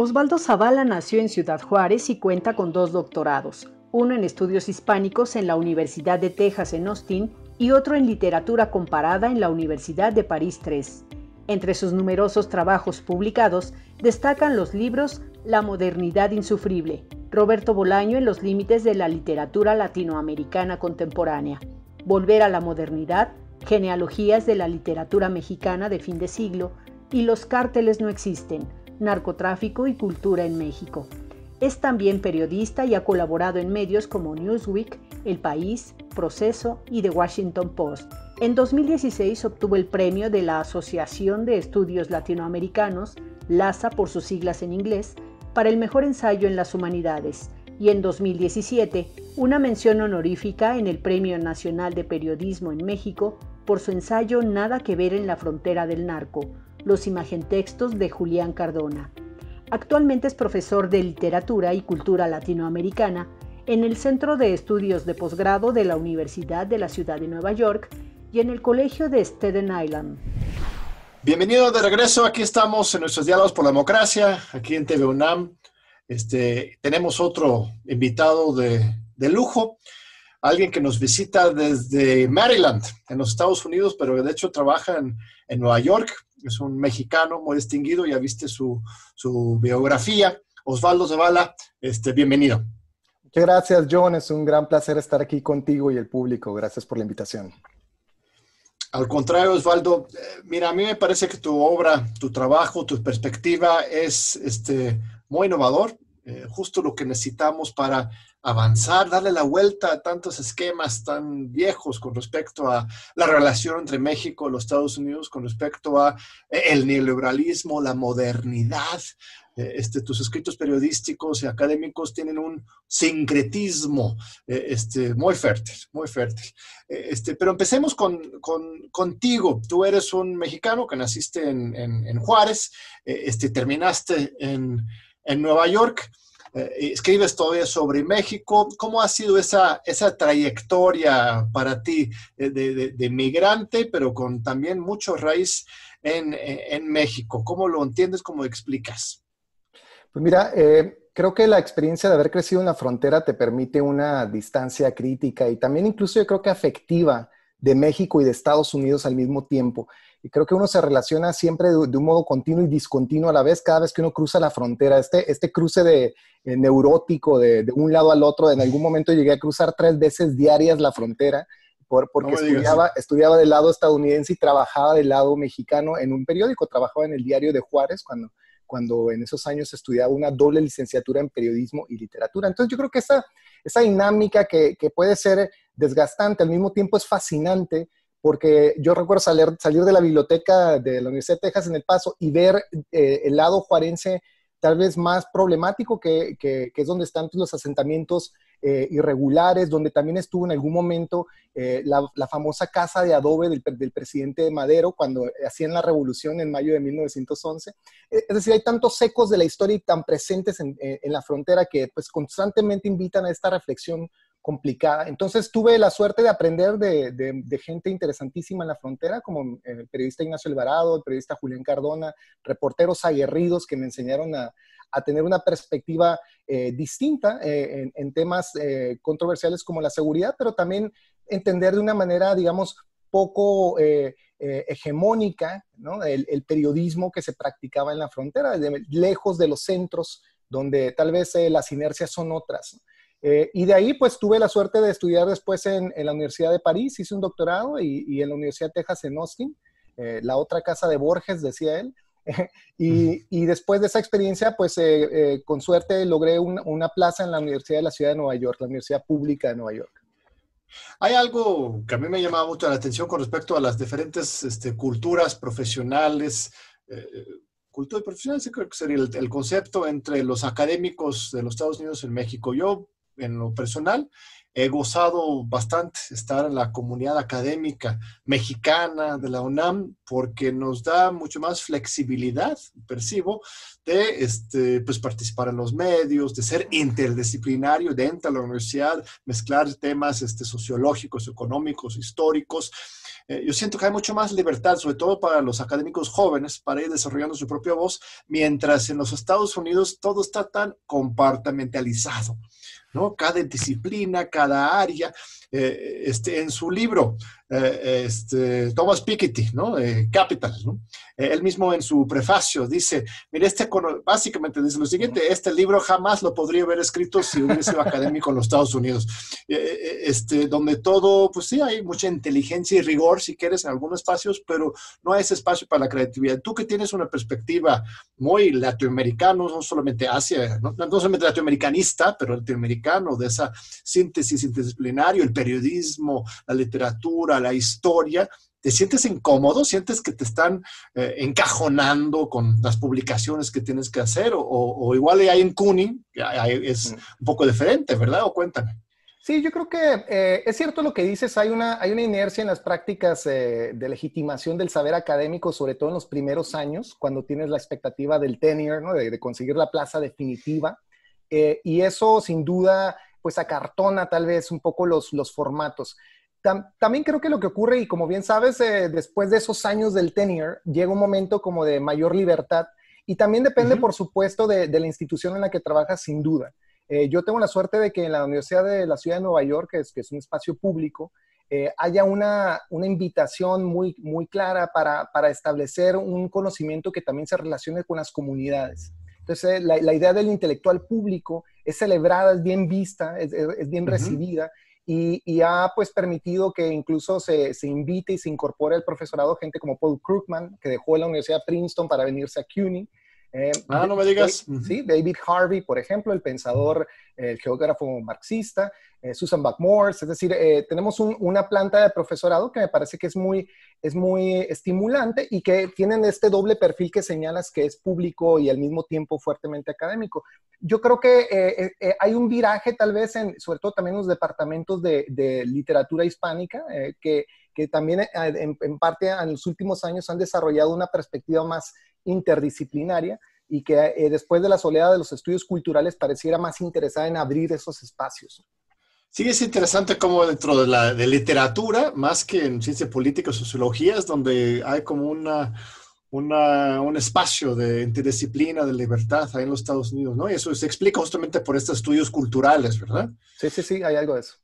Osvaldo Zavala nació en Ciudad Juárez y cuenta con dos doctorados, uno en estudios hispánicos en la Universidad de Texas en Austin y otro en literatura comparada en la Universidad de París III. Entre sus numerosos trabajos publicados destacan los libros La modernidad insufrible, Roberto Bolaño en los límites de la literatura latinoamericana contemporánea, Volver a la modernidad, Genealogías de la literatura mexicana de fin de siglo y Los cárteles no existen, Narcotráfico y cultura en México. Es también periodista y ha colaborado en medios como Newsweek, El País, Proceso y The Washington Post. En 2016 obtuvo el premio de la Asociación de Estudios Latinoamericanos, LASA por sus siglas en inglés, para el mejor ensayo en las humanidades y en 2017 una mención honorífica en el Premio Nacional de Periodismo en México por su ensayo Nada que ver en la frontera del narco, los imagentextos de Julián Cardona. Actualmente es profesor de Literatura y Cultura Latinoamericana en el Centro de Estudios de Posgrado de la Universidad de la Ciudad de Nueva York y en el Colegio de Staten Island. Bienvenido de regreso, aquí estamos en nuestros diálogos por la democracia, aquí en TV UNAM. Este, tenemos otro invitado de, de lujo, alguien que nos visita desde Maryland, en los Estados Unidos, pero de hecho trabaja en, en Nueva York. Es un mexicano muy distinguido, ya viste su, su biografía. Osvaldo Zavala, este, bienvenido. Muchas gracias, John. Es un gran placer estar aquí contigo y el público. Gracias por la invitación. Al contrario, Osvaldo, eh, mira, a mí me parece que tu obra, tu trabajo, tu perspectiva es este, muy innovador, eh, justo lo que necesitamos para avanzar, darle la vuelta a tantos esquemas tan viejos con respecto a la relación entre México y los Estados Unidos, con respecto a eh, el neoliberalismo, la modernidad, eh, este, tus escritos periodísticos y académicos tienen un sincretismo eh, este, muy fértil, muy fértil. Este, pero empecemos con, contigo. Tú eres un mexicano que naciste en, Juárez, este, terminaste en, Nueva York. Escribes todavía sobre México. ¿Cómo ha sido esa, esa trayectoria para ti de, de, migrante, pero con también mucho raíz en, en México? ¿Cómo lo entiendes? ¿Cómo explicas? Pues mira, eh, creo que la experiencia de haber crecido en la frontera te permite una distancia crítica y también incluso yo creo que afectiva de México y de Estados Unidos al mismo tiempo. Y creo que uno se relaciona siempre de, un modo continuo y discontinuo a la vez cada vez que uno cruza la frontera. Este, este cruce de eh, neurótico de, un lado al otro, en algún momento llegué a cruzar tres veces diarias la frontera porque estudiaba, estudiaba del lado estadounidense y trabajaba del lado mexicano en un periódico, trabajaba en el diario de Juárez cuando cuando en esos años estudiaba una doble licenciatura en periodismo y literatura. Entonces yo creo que esa, esa dinámica que, que puede ser desgastante, al mismo tiempo es fascinante, porque yo recuerdo salir, de la biblioteca de la Universidad de Texas en El Paso y ver eh, el lado juarense tal vez más problemático, que, que, es donde están los asentamientos eh, irregulares, donde también estuvo en algún momento eh, la, famosa casa de adobe del, presidente Madero cuando hacían la revolución en mayo de 1911. Eh, es decir, hay tantos ecos de la historia y tan presentes en, en la frontera que pues constantemente invitan a esta reflexión complicada. Entonces tuve la suerte de aprender de, gente interesantísima en la frontera, como el periodista Ignacio Alvarado, el periodista Julián Cardona, reporteros aguerridos que me enseñaron a, tener una perspectiva eh, distinta eh, en, temas eh, controversiales como la seguridad, pero también entender de una manera, digamos, poco hegemónica el, periodismo que se practicaba en la frontera, lejos de los centros donde tal vez las inercias son otras. Y de ahí, pues tuve la suerte de estudiar después en, en la Universidad de París, hice un doctorado y, y, en la Universidad de Texas en Austin, la otra casa de Borges, decía él. y, después de esa experiencia, pues eh, eh, con suerte logré una plaza en la Universidad de la Ciudad de Nueva York, la Universidad Pública de Nueva York. Hay algo que a mí me llamaba mucho la atención con respecto a las diferentes este, culturas profesionales. Eh, cultura profesional, creo que sería el, el, concepto entre los académicos de los Estados Unidos y México. Yo, en lo personal, he gozado bastante estar en la comunidad académica mexicana de la UNAM porque nos da mucho más flexibilidad, percibo, de este, pues, participar en los medios, de ser interdisciplinario dentro de la universidad, mezclar temas este, sociológicos, económicos, históricos. eh, yo siento que hay mucho más libertad, sobre todo para los académicos jóvenes, para ir desarrollando su propia voz, mientras en los Estados Unidos todo está tan compartimentalizado. ¿No? Cada disciplina, cada área, eh, este, en su libro, eh, este, Thomas Piketty, ¿no? Eh, Capital, ¿no? él mismo en su prefacio dice, mire, este, básicamente dice lo siguiente, este libro jamás lo podría haber escrito si hubiese sido académico en los Estados Unidos, este, donde todo, pues sí, hay mucha inteligencia y rigor, si quieres, en algunos espacios, pero no hay ese espacio para la creatividad. Tú que tienes una perspectiva muy latinoamericana, no solamente Asia, no, no solamente latinoamericanista, pero latinoamericano, de esa síntesis interdisciplinaria, el periodismo, la literatura, la historia, ¿te sientes incómodo? ¿Sientes que te están eh, encajonando con las publicaciones que tienes que hacer? O, igual hay en Kuning, es un poco diferente, ¿verdad? O cuéntame. Sí, yo creo que eh, es cierto lo que dices, hay una, hay una inercia en las prácticas eh, de legitimación del saber académico, sobre todo en los primeros años, cuando tienes la expectativa del tenure, ¿no? de, conseguir la plaza definitiva. Y eso sin duda pues acartona tal vez un poco los, los formatos. también creo que lo que ocurre, y como bien sabes, eh, después de esos años del tenure, llega un momento como de mayor libertad. Y también depende, por supuesto, de, la institución en la que trabajas, sin duda. Eh, yo tengo la suerte de que en la Universidad de la Ciudad de Nueva York, que es, que es un espacio público, eh, haya una, una, invitación muy, muy clara para, para, establecer un conocimiento que también se relacione con las comunidades. Entonces, la, la idea del intelectual público es celebrada, es bien vista, es, es bien recibida y, y, ha pues permitido que incluso se, se, invite y se incorpore al profesorado gente como Paul Krugman, que dejó la Universidad de Princeton para venirse a CUNY. Eh, ah, no me digas. Sí, David Harvey, por ejemplo, el pensador, el geógrafo marxista. Eh, Susan Buck-Morse, es decir, eh, tenemos una planta de profesorado que me parece que es muy, es muy estimulante y que tienen este doble perfil que señalas que es público y al mismo tiempo fuertemente académico. Yo creo que eh, hay un viraje tal vez, en, sobre todo también en los departamentos de, literatura hispánica, que, que, también en, en parte en los últimos años han desarrollado una perspectiva más interdisciplinaria y que después de la soledad de los estudios culturales pareciera más interesada en abrir esos espacios. Sí, es interesante como dentro de la de literatura, más que en ciencia política o sociología, es donde hay como una, una, un espacio de interdisciplina, de libertad ahí en los Estados Unidos, ¿no? Y eso se explica justamente por estos estudios culturales, ¿verdad? Sí, sí, sí, hay algo de eso.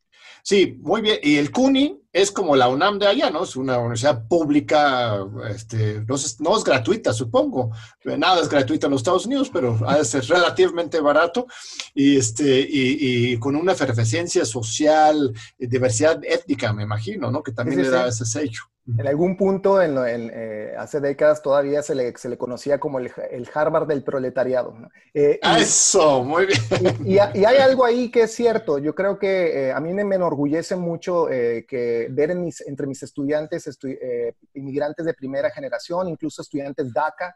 Sí, muy bien. Y el CUNY es como la UNAM de allá, ¿no? Es una universidad pública, este, no, es, no es gratuita, supongo. Nada es gratuito en los Estados Unidos, pero ha de ser relativamente barato y, este, y, y con una efervescencia social, diversidad étnica, me imagino, ¿no? Que también le da ese sello. En algún punto, en, eh, hace décadas, todavía se le, se le conocía como el, el, Harvard del proletariado. Eh, Eso, muy bien. Y, y, hay algo ahí que es cierto. Yo creo que eh, a mí me enorgullece mucho que ver en mis, entre mis estudiantes inmigrantes de primera generación, incluso estudiantes DACA,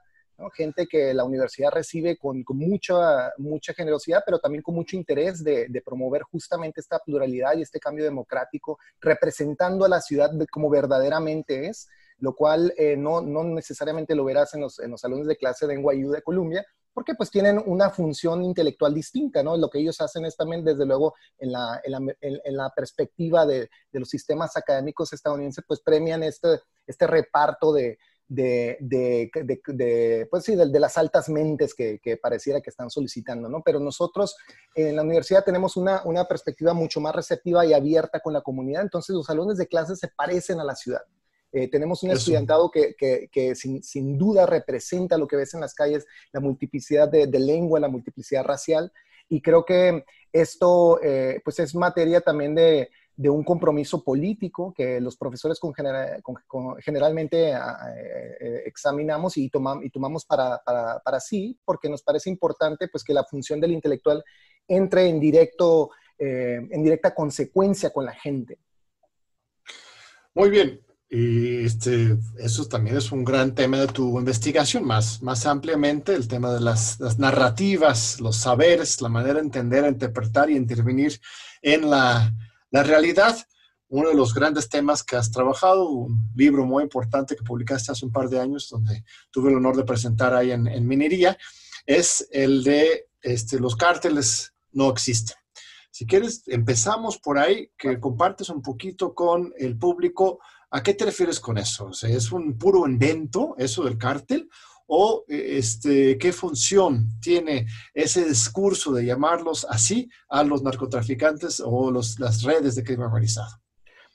gente que la universidad recibe con, mucha, mucha generosidad, pero también con mucho interés de, de, promover justamente esta pluralidad y este cambio democrático, representando a la ciudad como verdaderamente es, lo cual eh, no, no, necesariamente lo verás en los, en los, salones de clase de NYU de Columbia, porque pues tienen una función intelectual distinta, ¿no? Lo que ellos hacen es también, desde luego, en la, en la, en la perspectiva de, de, los sistemas académicos estadounidenses, pues premian este, este reparto de, de, de, de, pues sí, de, las altas mentes que, que, pareciera que están solicitando, ¿no? Pero nosotros en la universidad tenemos una, una, perspectiva mucho más receptiva y abierta con la comunidad, entonces los salones de clases se parecen a la ciudad. Eh, tenemos un estudiantado que, que, que sin, sin, duda representa lo que ves en las calles, la multiplicidad de, lengua, la multiplicidad racial, y creo que esto eh, pues es materia también de, de un compromiso político que los profesores generalmente eh, eh, examinamos y, tomamos para, para, sí, porque nos parece importante pues, que la función del intelectual entre en, directo, eh, en directa consecuencia con la gente. Muy bien. Y este, eso también es un gran tema de tu investigación, más, más ampliamente el tema de las, las narrativas, los saberes, la manera de entender, interpretar y intervenir en la, la realidad, uno de los grandes temas que has trabajado, un libro muy importante que publicaste hace un par de años, donde tuve el honor de presentar ahí en, Minería, es el de este, los cárteles no existen. Si quieres, empezamos por ahí, que compartes un poquito con el público ¿A qué te refieres con eso? ¿Es un puro invento eso del cártel? ¿O este, qué función tiene ese discurso de llamarlos así a los narcotraficantes o los, las redes de crimen organizado?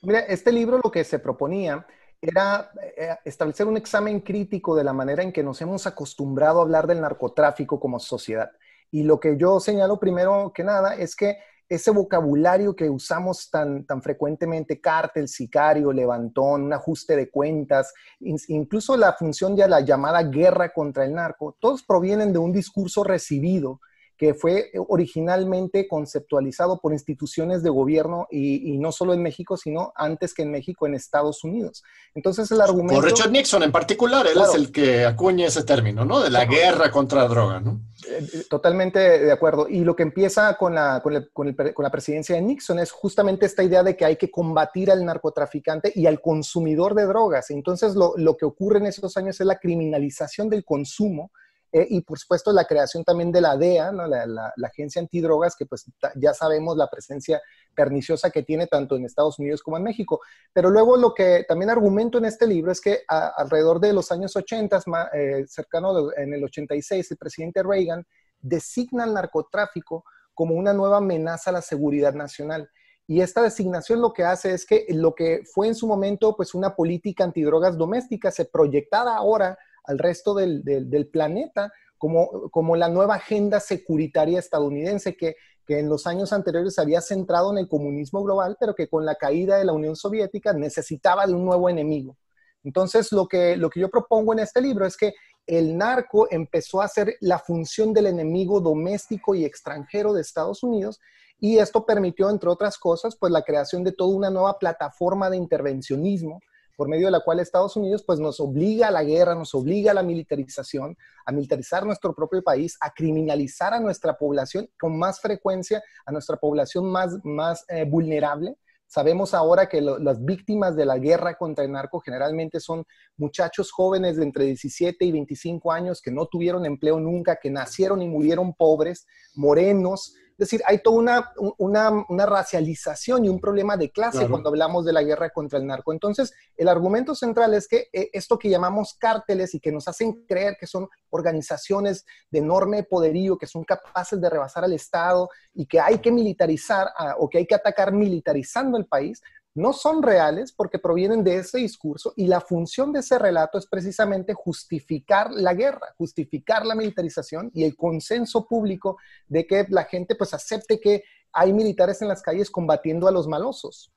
Mira, este libro lo que se proponía era eh, establecer un examen crítico de la manera en que nos hemos acostumbrado a hablar del narcotráfico como sociedad. Y lo que yo señalo primero que nada es que ese vocabulario que usamos tan, tan frecuentemente, cártel, sicario, levantón, un ajuste de cuentas, incluso la función de la llamada guerra contra el narco, todos provienen de un discurso recibido que fue originalmente conceptualizado por instituciones de gobierno y, no solo en México, sino antes que en México, en Estados Unidos. Entonces el argumento... Por Richard Nixon en particular, él es el que acuña ese término, ¿no? De la guerra contra la droga, ¿no? Eh, eh, totalmente de acuerdo. Y lo que empieza con la, con, la presidencia de Nixon es justamente esta idea de que hay que combatir al narcotraficante y al consumidor de drogas. Entonces lo, lo que ocurre en esos años es la criminalización del consumo eh, y por supuesto la creación también de la DEA, la, Agencia Antidrogas, que pues ya sabemos la presencia perniciosa que tiene tanto en Estados Unidos como en México. Pero luego lo que también argumento en este libro es que alrededor de los años 80, eh, cercano en el 86, el presidente Reagan designa al narcotráfico como una nueva amenaza a la seguridad nacional. Y esta designación lo que hace es que lo que fue en su momento pues una política antidrogas doméstica se proyectara ahora al resto del, planeta como, como, la nueva agenda securitaria estadounidense que, en los años anteriores había centrado en el comunismo global, pero que con la caída de la Unión Soviética necesitaba de un nuevo enemigo. Entonces, lo que, lo que yo propongo en este libro es que el narco empezó a ser la función del enemigo doméstico y extranjero de Estados Unidos y esto permitió, entre otras cosas, pues la creación de toda una nueva plataforma de intervencionismo por medio de la cual Estados Unidos pues nos obliga a la guerra, nos obliga a la militarización, a militarizar nuestro propio país, a criminalizar a nuestra población con más frecuencia, a nuestra población más, más eh, vulnerable. Sabemos ahora que las víctimas de la guerra contra el narco generalmente son muchachos jóvenes de entre 17 y 25 años que no tuvieron empleo nunca, que nacieron y murieron pobres, morenos, decir, hay toda una, una, una racialización y un problema de clase cuando hablamos de la guerra contra el narco. Entonces, el argumento central es que eh, esto que llamamos cárteles y que nos hacen creer que son organizaciones de enorme poderío, que son capaces de rebasar al Estado y que hay que militarizar o que hay que atacar militarizando el país, no son reales porque provienen de ese discurso y la función de ese relato es precisamente justificar la guerra, justificar la militarización y el consenso público de que la gente pues acepte que hay militares en las calles combatiendo a los malosos.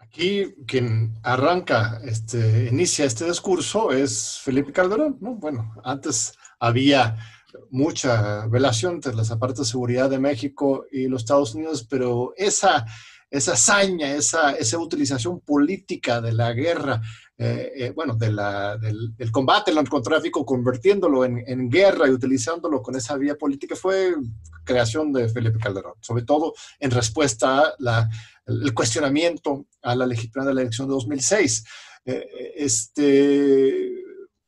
Aquí quien arranca, este, inicia este discurso es Felipe Calderón, ¿no? Bueno, antes había mucha relación entre las aparatos de seguridad de México y los Estados Unidos, pero esa esa hazaña, esa, utilización política de la guerra, eh, eh, bueno, de del, combate al narcotráfico, convirtiéndolo en, guerra y utilizándolo con esa vía política, fue creación de Felipe Calderón, sobre todo en respuesta al cuestionamiento a la legitimidad de la elección de 2006. Eh, este,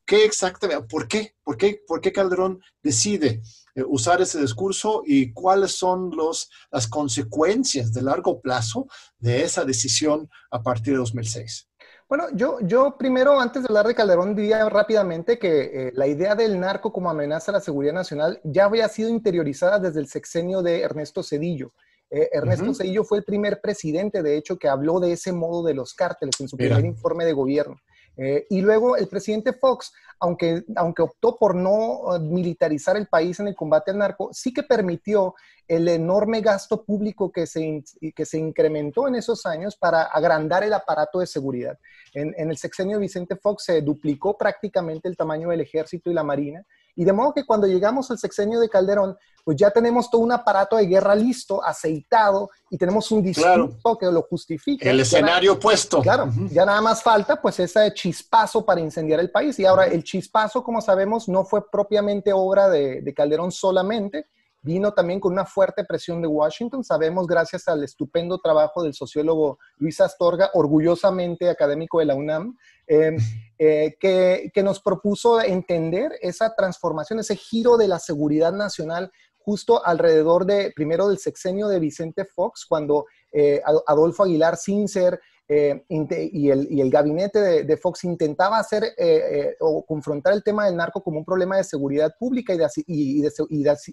¿Qué exactamente? ¿Por qué? ¿Por qué, por qué Calderón decide eh, usar ese discurso y cuáles son los, las consecuencias de largo plazo de esa decisión a partir de 2006? Bueno, yo, yo primero, antes de hablar de Calderón, diría rápidamente que eh, la idea del narco como amenaza a la seguridad nacional ya había sido interiorizada desde el sexenio de Ernesto Cedillo. Eh, Ernesto Cedillo fue el primer presidente, de hecho, que habló de ese modo de los cárteles en su primer informe de gobierno. Eh, y luego el presidente Fox, aunque, aunque optó por no eh, militarizar el país en el combate al narco, sí que permitió el enorme gasto público que se, que se incrementó en esos años para agrandar el aparato de seguridad. En, en el sexenio de Vicente Fox se duplicó prácticamente el tamaño del ejército y la marina y de modo que cuando llegamos al sexenio de Calderón, pues ya tenemos todo un aparato de guerra listo, aceitado, y tenemos un discurso que lo justifica. El escenario puesto. Claro, ya nada más falta pues ese chispazo para incendiar el país. Y ahora el chispazo, como sabemos, no fue propiamente obra de, de Calderón solamente, vino también con una fuerte presión de Washington. Sabemos, gracias al estupendo trabajo del sociólogo Luis Astorga, orgullosamente académico de la UNAM, em, eh, que, que, nos propuso entender esa transformación, ese giro de la seguridad nacional justo alrededor de, primero del sexenio de Vicente Fox, cuando eh, Adolfo Aguilar Cincer eh, y, el, gabinete de, Fox intentaba hacer eh, eh, o confrontar el tema del narco como un problema de seguridad pública y,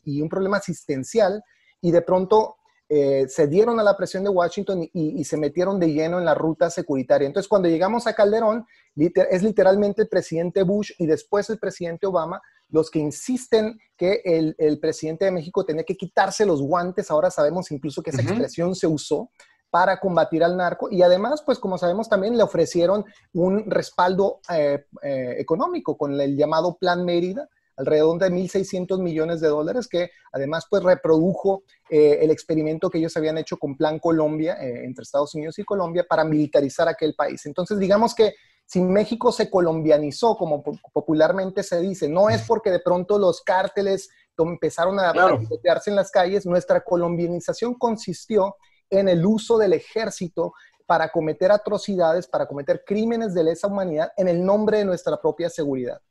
y un problema asistencial, y de pronto se dieron a la presión de Washington y, se metieron de lleno en la ruta securitaria. Entonces, cuando llegamos a Calderón, es literalmente el presidente Bush y después el presidente Obama los que insisten que el, presidente de México tenía que quitarse los guantes. Ahora sabemos incluso que esa expresión se usó para combatir al narco y además, pues como sabemos también le ofrecieron un respaldo eh, eh, económico con el llamado Plan Mérida, alrededor de 1.600 millones de dólares, que además pues reprodujo eh, el experimento que ellos habían hecho con Plan Colombia entre Estados Unidos y Colombia para militarizar aquel país. Entonces, digamos que si México se colombianizó, como popularmente se dice, no es porque de pronto los cárteles empezaron a claro. en las calles, nuestra colombianización consistió en el uso del ejército para cometer atrocidades, para cometer crímenes de lesa humanidad en el nombre de nuestra propia seguridad.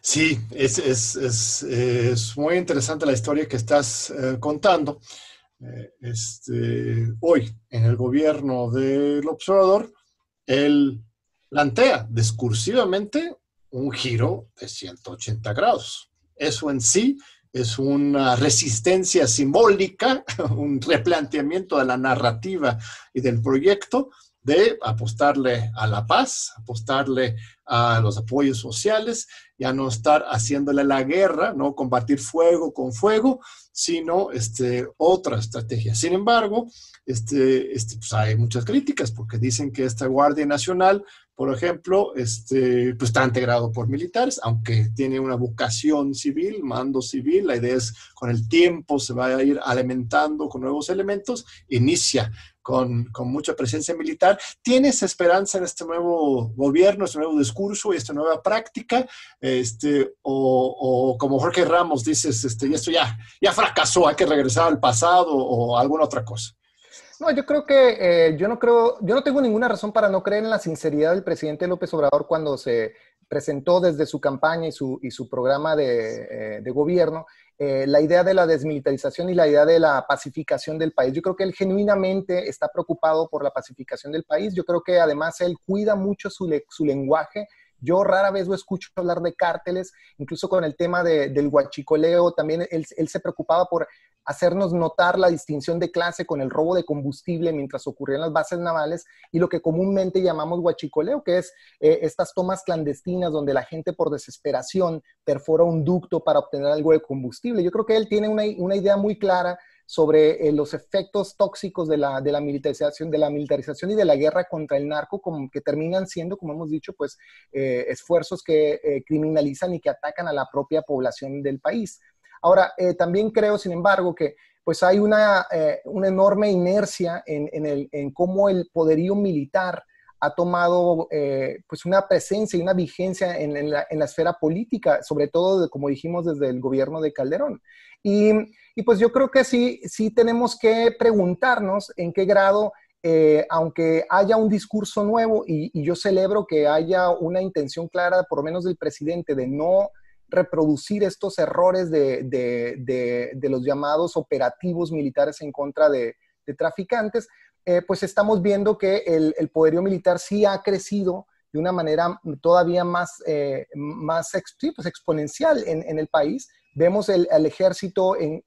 Sí, es, muy interesante la historia que estás eh, contando. Eh, este, hoy, en el gobierno del observador, él plantea discursivamente un giro de 180 grados. Eso en sí es una resistencia simbólica, un replanteamiento de la narrativa y del proyecto de apostarle a la paz, apostarle a los apoyos sociales, ya no estar haciéndole la guerra, no combatir fuego con fuego, sino este, otra estrategia. Sin embargo, este, este, pues hay muchas críticas porque dicen que esta Guardia Nacional por ejemplo, este, pues está integrado por militares, aunque tiene una vocación civil, mando civil, la idea es con el tiempo se va a ir alimentando con nuevos elementos, inicia con, con, mucha presencia militar. ¿Tienes esperanza en este nuevo gobierno, este nuevo discurso y esta nueva práctica? Este, o, o como Jorge Ramos dices, este, esto ya, ya fracasó, hay que regresar al pasado o alguna otra cosa. No, yo creo que eh, yo no creo, yo no tengo ninguna razón para no creer en la sinceridad del presidente López Obrador cuando se presentó desde su campaña y su, y su programa de, eh, gobierno eh, la idea de la desmilitarización y la idea de la pacificación del país. Yo creo que él genuinamente está preocupado por la pacificación del país. Yo creo que además él cuida mucho su, su lenguaje yo rara vez lo escucho hablar de cárteles, incluso con el tema del huachicoleo, también él, se preocupaba por hacernos notar la distinción de clase con el robo de combustible mientras ocurrían las bases navales y lo que comúnmente llamamos huachicoleo, que es eh, estas tomas clandestinas donde la gente por desesperación perfora un ducto para obtener algo de combustible. Yo creo que él tiene una idea muy clara sobre eh, los efectos tóxicos de la, de la, militarización, de la militarización y de la guerra contra el narco, como que terminan siendo, como hemos dicho, pues eh, esfuerzos que eh, criminalizan y que atacan a la propia población del país. Ahora, también creo, sin embargo, que pues hay una, una enorme inercia en, en, el, en, cómo el poderío militar ha tomado pues una presencia y una vigencia en, la, en, la, esfera política, sobre todo, como dijimos, desde el gobierno de Calderón. Y y pues yo creo que sí, sí tenemos que preguntarnos en qué grado, eh, aunque haya un discurso nuevo y, yo celebro que haya una intención clara, por lo menos del presidente, de no reproducir estos errores de, de, los llamados operativos militares en contra de, traficantes, eh, pues estamos viendo que el, poderío militar sí ha crecido de una manera todavía más, eh, más pues exponencial en, en, el país Vemos el, ejército en,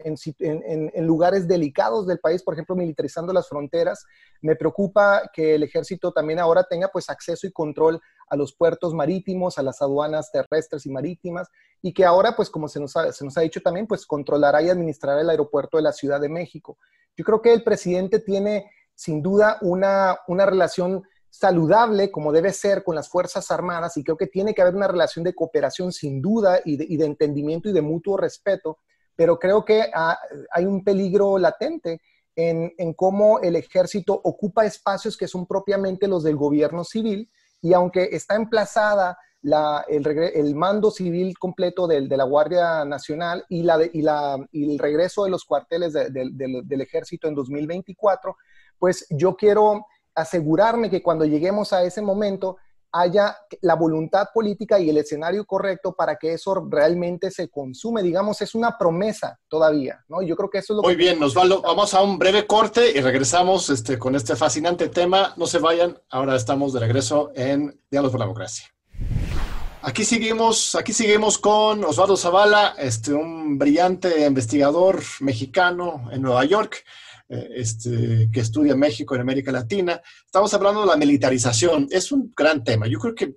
lugares delicados del país, por ejemplo, militarizando las fronteras. Me preocupa que el ejército también ahora tenga pues acceso y control a los puertos marítimos, a las aduanas terrestres y marítimas, y que ahora, pues como se nos ha, se nos ha dicho también, pues controlará y administrará el aeropuerto de la Ciudad de México. Yo creo que el presidente tiene sin duda una, una relación saludable como debe ser con las Fuerzas Armadas y creo que tiene que haber una relación de cooperación sin duda y de, entendimiento y de mutuo respeto, pero creo que ah, hay un peligro latente en, cómo el ejército ocupa espacios que son propiamente los del gobierno civil y aunque está emplazada el, mando civil completo de la Guardia Nacional y, la, y, la, y el regreso de los cuarteles del ejército en 2024, pues yo quiero asegurarme que cuando lleguemos a ese momento, haya la voluntad política y el escenario correcto para que eso realmente se consume. Digamos, es una promesa todavía, ¿no? Yo creo que eso es lo Muy bien, Osvaldo, vamos a un breve corte y regresamos este, con este fascinante tema. No se vayan, ahora estamos de regreso en Diálogos por la Democracia. Aquí seguimos, aquí seguimos con Osvaldo Zavala, este, un brillante investigador mexicano en Nueva York. Eh, este, que estudia México en América Latina. Estamos hablando de la militarización. Es un gran tema. Yo creo que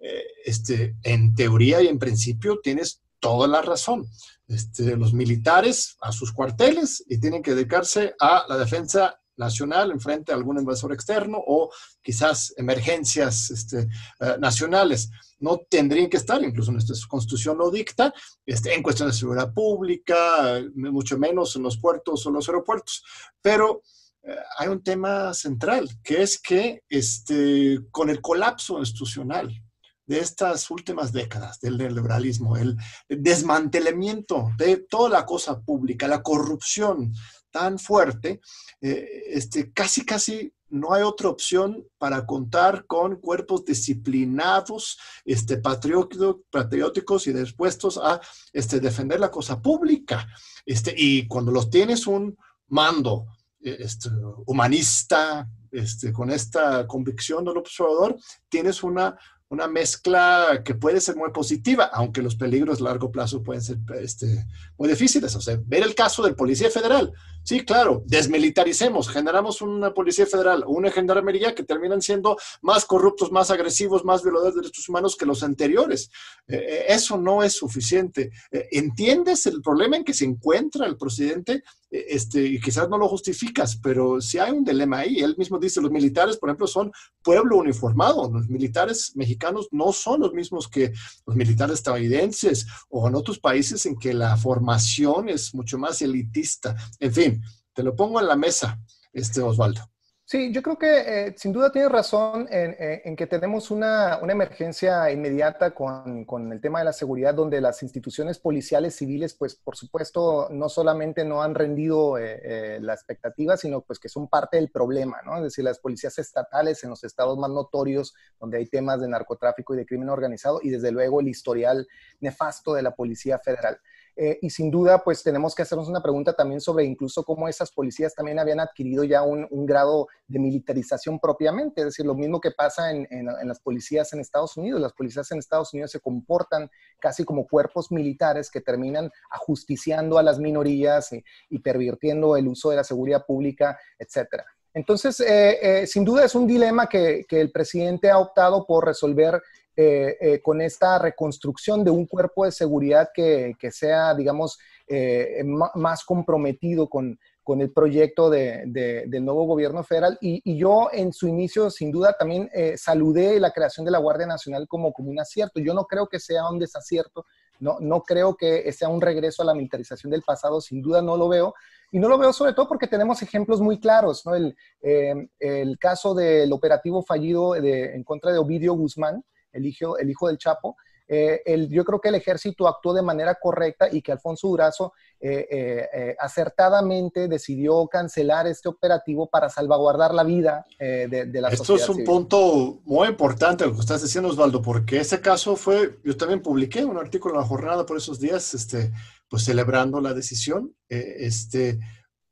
eh, este, en teoría y en principio tienes toda la razón. Este, los militares a sus cuarteles y tienen que dedicarse a la defensa nacional en frente a algún invasor externo o quizás emergencias este, eh, nacionales. No tendrían que estar, incluso nuestra constitución lo dicta, este, en cuestiones de seguridad pública, mucho menos en los puertos o los aeropuertos. Pero eh, hay un tema central, que es que este, con el colapso institucional de estas últimas décadas del neoliberalismo, el desmantelamiento de toda la cosa pública, la corrupción, tan fuerte, eh, este, casi, casi no hay otra opción para contar con cuerpos disciplinados, este, patrióticos y dispuestos a este, defender la cosa pública. Este, y cuando los tienes un mando eh, este, humanista, este, con esta convicción del observador, tienes una una mezcla que puede ser muy positiva, aunque los peligros a largo plazo pueden ser este, muy difíciles. O sea, ver el caso del Policía Federal. Sí, claro, desmilitaricemos, generamos una Policía Federal o una gendarmería que terminan siendo más corruptos, más agresivos, más violadores de derechos humanos que los anteriores. Eh, eh, eso no es suficiente. Eh, ¿Entiendes el problema en que se encuentra el presidente? Este, y quizás no lo justificas, pero si hay un dilema ahí. Él mismo dice, los militares, por ejemplo, son pueblo uniformado. Los militares mexicanos no son los mismos que los militares estadounidenses o en otros países en que la formación es mucho más elitista. En fin, te lo pongo en la mesa, este Osvaldo. Sí, yo creo que eh, sin duda tienes razón eh, en, que tenemos una, emergencia inmediata con, el tema de la seguridad, donde las instituciones policiales civiles, pues por supuesto, no solamente no han rendido eh, la expectativa, sino pues que son parte del problema, ¿no? Es decir, las policías estatales en los estados más notorios, donde hay temas de narcotráfico y de crimen organizado, y desde luego el historial nefasto de la Policía Federal. Eh, y sin duda, pues tenemos que hacernos una pregunta también sobre incluso cómo esas policías también habían adquirido ya un, grado de militarización propiamente. Es decir, lo mismo que pasa en, las policías en Estados Unidos. Las policías en Estados Unidos se comportan casi como cuerpos militares que terminan ajusticiando a las minorías y, pervirtiendo el uso de la seguridad pública, etcétera. Entonces, eh, eh, sin duda es un dilema que, que, el presidente ha optado por resolver eh, eh, con esta reconstrucción de un cuerpo de seguridad que, sea, digamos, eh, más comprometido con, el proyecto del nuevo gobierno federal. Y, yo en su inicio, sin duda, también saludé la creación de la Guardia Nacional como, como un acierto. Yo no creo que sea un desacierto, no, no creo que sea un regreso a la militarización del pasado, sin duda no lo veo. Y no lo veo sobre todo porque tenemos ejemplos muy claros, ¿no? El, el caso del operativo fallido en contra de Ovidio Guzmán, el hijo, el hijo del Chapo, eh, el, yo creo que el ejército actuó de manera correcta y que Alfonso Durazo eh, eh, acertadamente decidió cancelar este operativo para salvaguardar la vida de, la Esto sociedad. Esto es un punto muy importante lo que estás diciendo, Osvaldo, porque ese caso fue, yo también publiqué un artículo en la jornada por esos días, este, pues celebrando la decisión, este,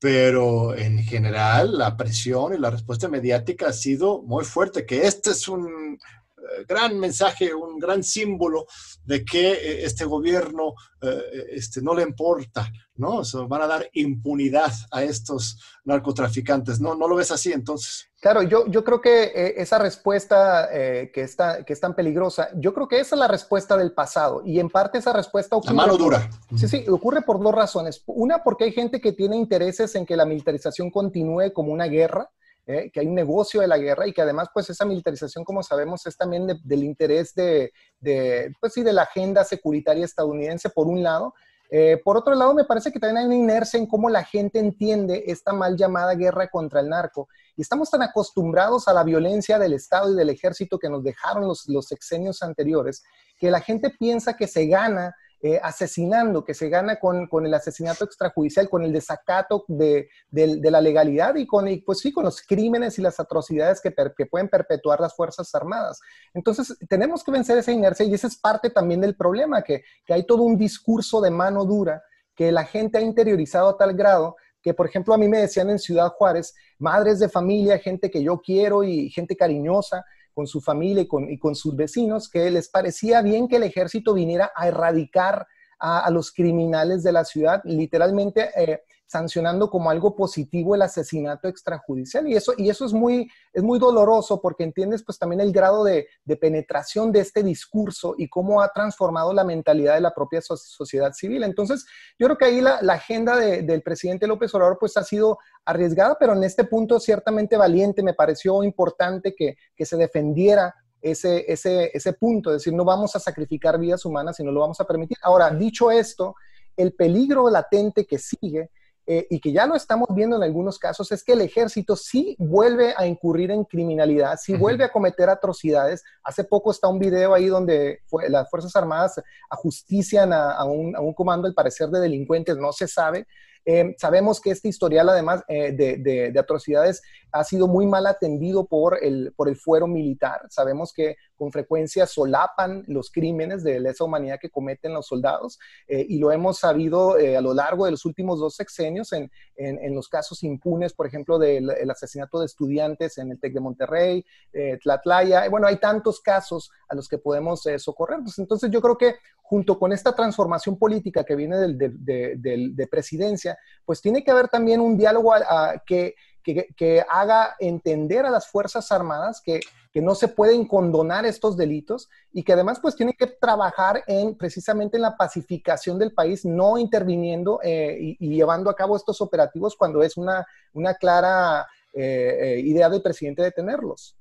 pero en general la presión y la respuesta mediática ha sido muy fuerte, que este es un gran mensaje, un gran símbolo de que eh, este gobierno eh, este, no le importa, ¿no? van a dar impunidad a estos narcotraficantes. ¿No, no lo ves así entonces? Claro, yo, yo creo que eh, esa respuesta que, está, que es tan peligrosa, yo creo que esa es la respuesta del pasado y en parte esa respuesta ocurre... La mano dura. sí, sí, ocurre por dos razones. Una, porque hay gente que tiene intereses en que la militarización continúe como una guerra ¿eh? que hay un negocio de la guerra y que además, pues esa militarización, como sabemos, es también del interés de, pues sí, de la agenda securitaria estadounidense, por un lado. Eh, por otro lado, me parece que también hay una inercia en cómo la gente entiende esta mal llamada guerra contra el narco. Y estamos tan acostumbrados a la violencia del Estado y del ejército que nos dejaron los, los sexenios anteriores, que la gente piensa que se gana eh, asesinando, que se gana con, con, el asesinato extrajudicial, con el desacato de, de, la legalidad y con, pues sí, con los crímenes y las atrocidades que, que, pueden perpetuar las Fuerzas Armadas. Entonces, tenemos que vencer esa inercia y esa es parte también del problema, que, que hay todo un discurso de mano dura que la gente ha interiorizado a tal grado que, por ejemplo, a mí me decían en Ciudad Juárez, madres de familia, gente que yo quiero y gente cariñosa, con su familia y con, y con sus vecinos, que les parecía bien que el ejército viniera a erradicar a, los criminales de la ciudad, literalmente eh, sancionando como algo positivo el asesinato extrajudicial. Y eso, y eso es, muy, es muy doloroso porque entiendes pues también el grado de, penetración de este discurso y cómo ha transformado la mentalidad de la propia sociedad civil. Entonces, yo creo que ahí la, agenda del presidente López Obrador pues ha sido arriesgada, pero en este punto ciertamente valiente. Me pareció importante que, que se defendiera ese, ese, ese punto, es decir, no vamos a sacrificar vidas humanas y no lo vamos a permitir. Ahora, dicho esto, el peligro latente que sigue eh, y que ya lo estamos viendo en algunos casos, es que el ejército sí vuelve a incurrir en criminalidad, sí vuelve a cometer atrocidades. Hace poco está un video ahí donde las Fuerzas Armadas ajustician a, un, a un comando, al parecer, de delincuentes, no se sabe, eh, sabemos que este historial, además eh, de, atrocidades, ha sido muy mal atendido por el, por el fuero militar. Sabemos que con frecuencia solapan los crímenes de lesa humanidad que cometen los soldados eh, y lo hemos sabido a lo largo de los últimos dos sexenios en, en, los casos impunes, por ejemplo, del asesinato de estudiantes en el TEC de Monterrey, Tlatlaya. Bueno, hay tantos casos a los que podemos socorrer. Pues, entonces yo creo que junto con esta transformación política que viene del, de presidencia, pues tiene que haber también un diálogo que, que, haga entender a las Fuerzas Armadas que, que, no se pueden condonar estos delitos y que además pues tiene que trabajar en precisamente en la pacificación del país, no interviniendo eh, y, llevando a cabo estos operativos cuando es una, una clara eh, eh, idea del presidente de tenerlos.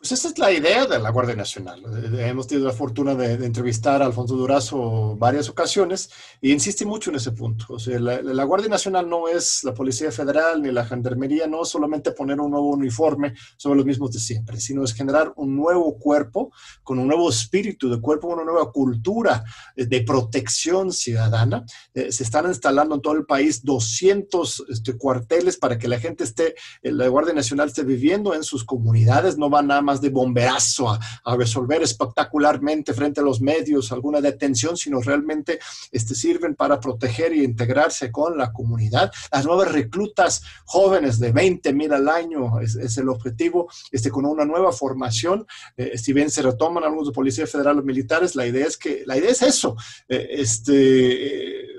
Pues esa es la idea de la Guardia Nacional. Eh, hemos tenido la fortuna de, entrevistar a Alfonso Durazo varias ocasiones y insiste mucho en ese punto. O sea, la, Guardia Nacional no es la Policía Federal ni la Gendarmería, no es solamente poner un nuevo uniforme sobre los mismos de siempre, sino es generar un nuevo cuerpo con un nuevo espíritu de cuerpo, una nueva cultura de protección ciudadana. Eh, se están instalando en todo el país 200 este, cuarteles para que la gente esté, eh, la Guardia Nacional esté viviendo en sus comunidades, no van nada de bomberazo a, resolver espectacularmente frente a los medios alguna detención, sino realmente este, sirven para proteger y integrarse con la comunidad. Las nuevas reclutas jóvenes de 20 mil al año es, el objetivo, este, con una nueva formación. Eh, si bien se retoman algunos de Policía Federal o militares, la idea es que, la idea es eso, eh, este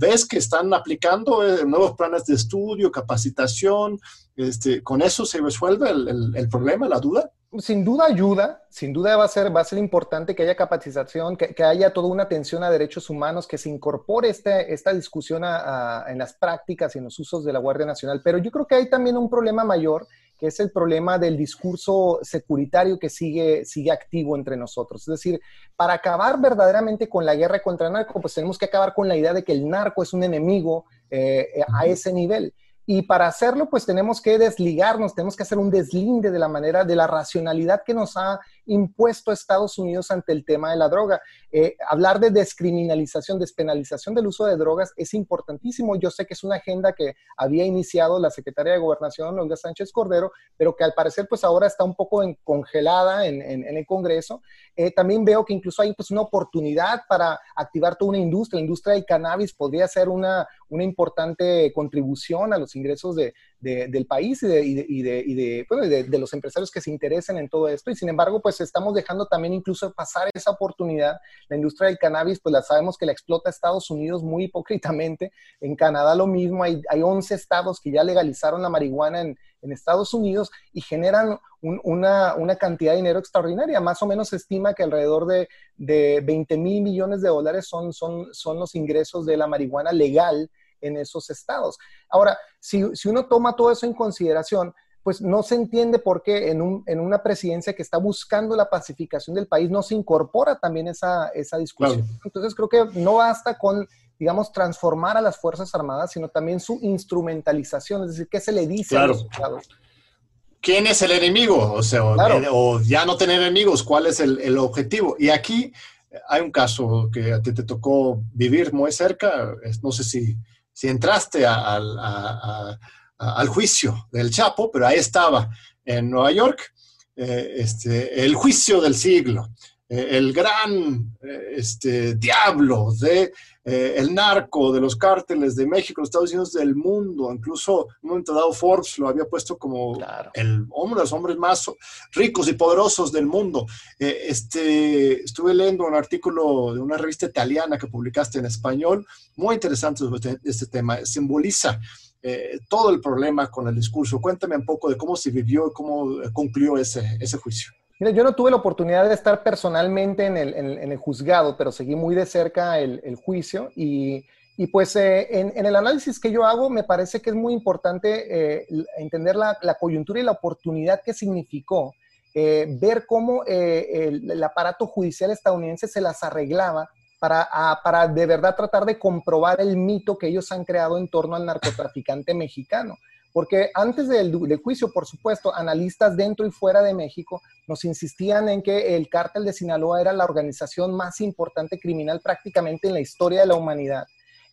ves que están aplicando eh, nuevos planes de estudio, capacitación, este, ¿con eso se resuelve el, el problema, la duda? Sin duda ayuda, sin duda va a ser, va a ser importante que haya capacitación, que, haya toda una atención a derechos humanos, que se incorpore este, esta discusión en las prácticas y en los usos de la Guardia Nacional. Pero yo creo que hay también un problema mayor, que es el problema del discurso securitario que sigue, sigue activo entre nosotros. Es decir, para acabar verdaderamente con la guerra contra el narco, pues tenemos que acabar con la idea de que el narco es un enemigo eh, a ese nivel. Y para hacerlo, pues tenemos que desligarnos, tenemos que hacer un deslinde de la manera, de la racionalidad que nos ha impuesto Estados Unidos ante el tema de la droga. Eh, hablar de descriminalización, despenalización del uso de drogas es importantísimo. Yo sé que es una agenda que había iniciado la secretaria de Gobernación, Olga Sánchez Cordero, pero que al parecer pues ahora está un poco congelada en, el Congreso. Eh, también veo que incluso hay pues una oportunidad para activar toda una industria. La industria del cannabis podría ser una, una importante contribución a los ingresos de, del país y, de, los empresarios que se interesen en todo esto. Y sin embargo, pues estamos dejando también incluso pasar esa oportunidad. La industria del cannabis, pues la sabemos que la explota Estados Unidos muy hipócritamente. En Canadá lo mismo, hay, hay 11 estados que ya legalizaron la marihuana en, Estados Unidos y generan una, cantidad de dinero extraordinaria. Más o menos se estima que alrededor de, de 20 mil millones de dólares son los ingresos de la marihuana legal en esos estados. Ahora, si, uno toma todo eso en consideración, pues no se entiende por qué en, una presidencia que está buscando la pacificación del país no se incorpora también esa, esa discusión. Entonces creo que no basta con, digamos, transformar a las Fuerzas Armadas, sino también su instrumentalización, es decir, qué se le dice a los estados. ¿Quién es el enemigo? O sea, o, ya no tener enemigos, ¿cuál es el, el objetivo? Y aquí hay un caso que a ti te tocó vivir muy cerca, no sé si, si entraste al juicio del Chapo, pero ahí estaba en Nueva York, eh, este, el juicio del siglo, eh, el gran eh, este, diablo de el narco, de los cárteles de México, los Estados Unidos, del mundo. Incluso en un momento dado Forbes lo había puesto como el hombre de los hombres más ricos y poderosos del mundo. este, estuve leyendo un artículo de una revista italiana que publicaste en español, muy interesante sobre este, este tema. Simboliza eh, todo el problema con el discurso. Cuéntame un poco de cómo se vivió y cómo eh, concluyó ese, ese juicio. Mira, yo no tuve la oportunidad de estar personalmente en el, en, el juzgado, pero seguí muy de cerca el, el juicio y, y pues eh, en, en, el análisis que yo hago me parece que es muy importante entender la, la, coyuntura y la oportunidad que significó ver cómo el, el, aparato judicial estadounidense se las arreglaba para, para de verdad tratar de comprobar el mito que ellos han creado en torno al narcotraficante mexicano. Porque antes del, juicio, por supuesto, analistas dentro y fuera de México nos insistían en que el cártel de Sinaloa era la organización más importante criminal prácticamente en la historia de la humanidad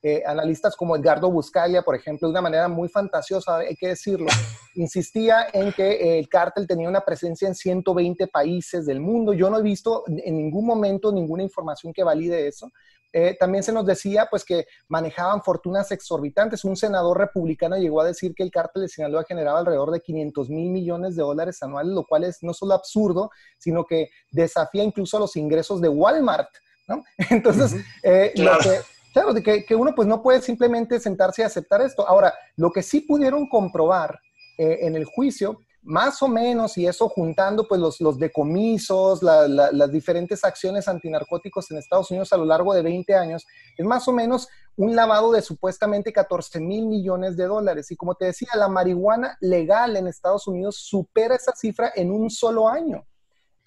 eh, analistas como Edgardo Buscalia, por ejemplo, de una manera muy fantasiosa, hay que decirlo, insistía en que el cártel tenía una presencia en 120 países del mundo. Yo no he visto en ningún momento ninguna información que valide eso. Eh, también se nos decía pues que manejaban fortunas exorbitantes. Un senador republicano llegó a decir que el cártel de Sinaloa generaba alrededor de 500 mil millones de dólares anuales, lo cual es no solo absurdo, sino que desafía incluso los ingresos de Walmart. ¿no? Entonces, eh, lo que Claro, de que, uno pues no puede simplemente sentarse y aceptar esto. Ahora, lo que sí pudieron comprobar eh, en el juicio, más o menos, y eso juntando pues los, los decomisos, las diferentes acciones antinarcóticos en Estados Unidos a lo largo de 20 años, es más o menos un lavado de supuestamente 14 mil millones de dólares. Y como te decía, la marihuana legal en Estados Unidos supera esa cifra en un solo año.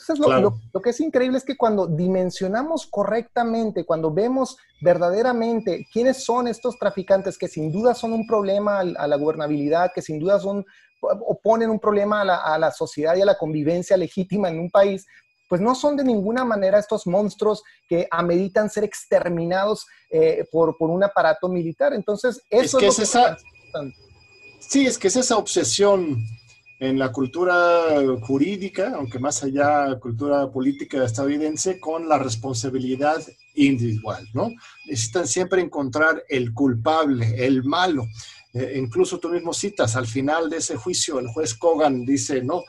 Entonces, lo, que es increíble es que cuando dimensionamos correctamente, cuando vemos verdaderamente quiénes son estos traficantes que sin duda son un problema a, la gobernabilidad, que sin duda son, oponen un problema a la, sociedad y a la convivencia legítima en un país, pues no son de ninguna manera estos monstruos que ameritan ser exterminados eh, por, un aparato militar. Entonces, eso es, que esa... Sí, es que es esa obsesión en la cultura jurídica, aunque más allá cultura política estadounidense, con la responsabilidad individual, ¿no? Necesitan siempre encontrar el culpable, el malo. Eh, incluso tú mismo citas, al final de ese juicio, el juez Kogan dice, no,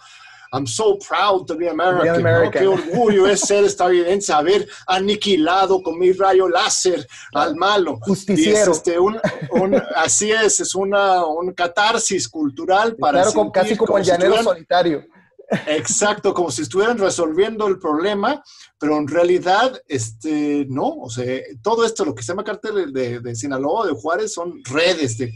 I'm so proud to be American. Qué orgullo es ser estadounidense, haber aniquilado con mi rayo láser al malo. Justiciero. Este, así es, es una un catarsis cultural para. Claro, casi como el llanero solitario. Exacto, como si estuvieran resolviendo el problema, pero en realidad, este, no, o sea, todo esto, lo que se llama cártel de, de Sinaloa, de Juárez, son redes de,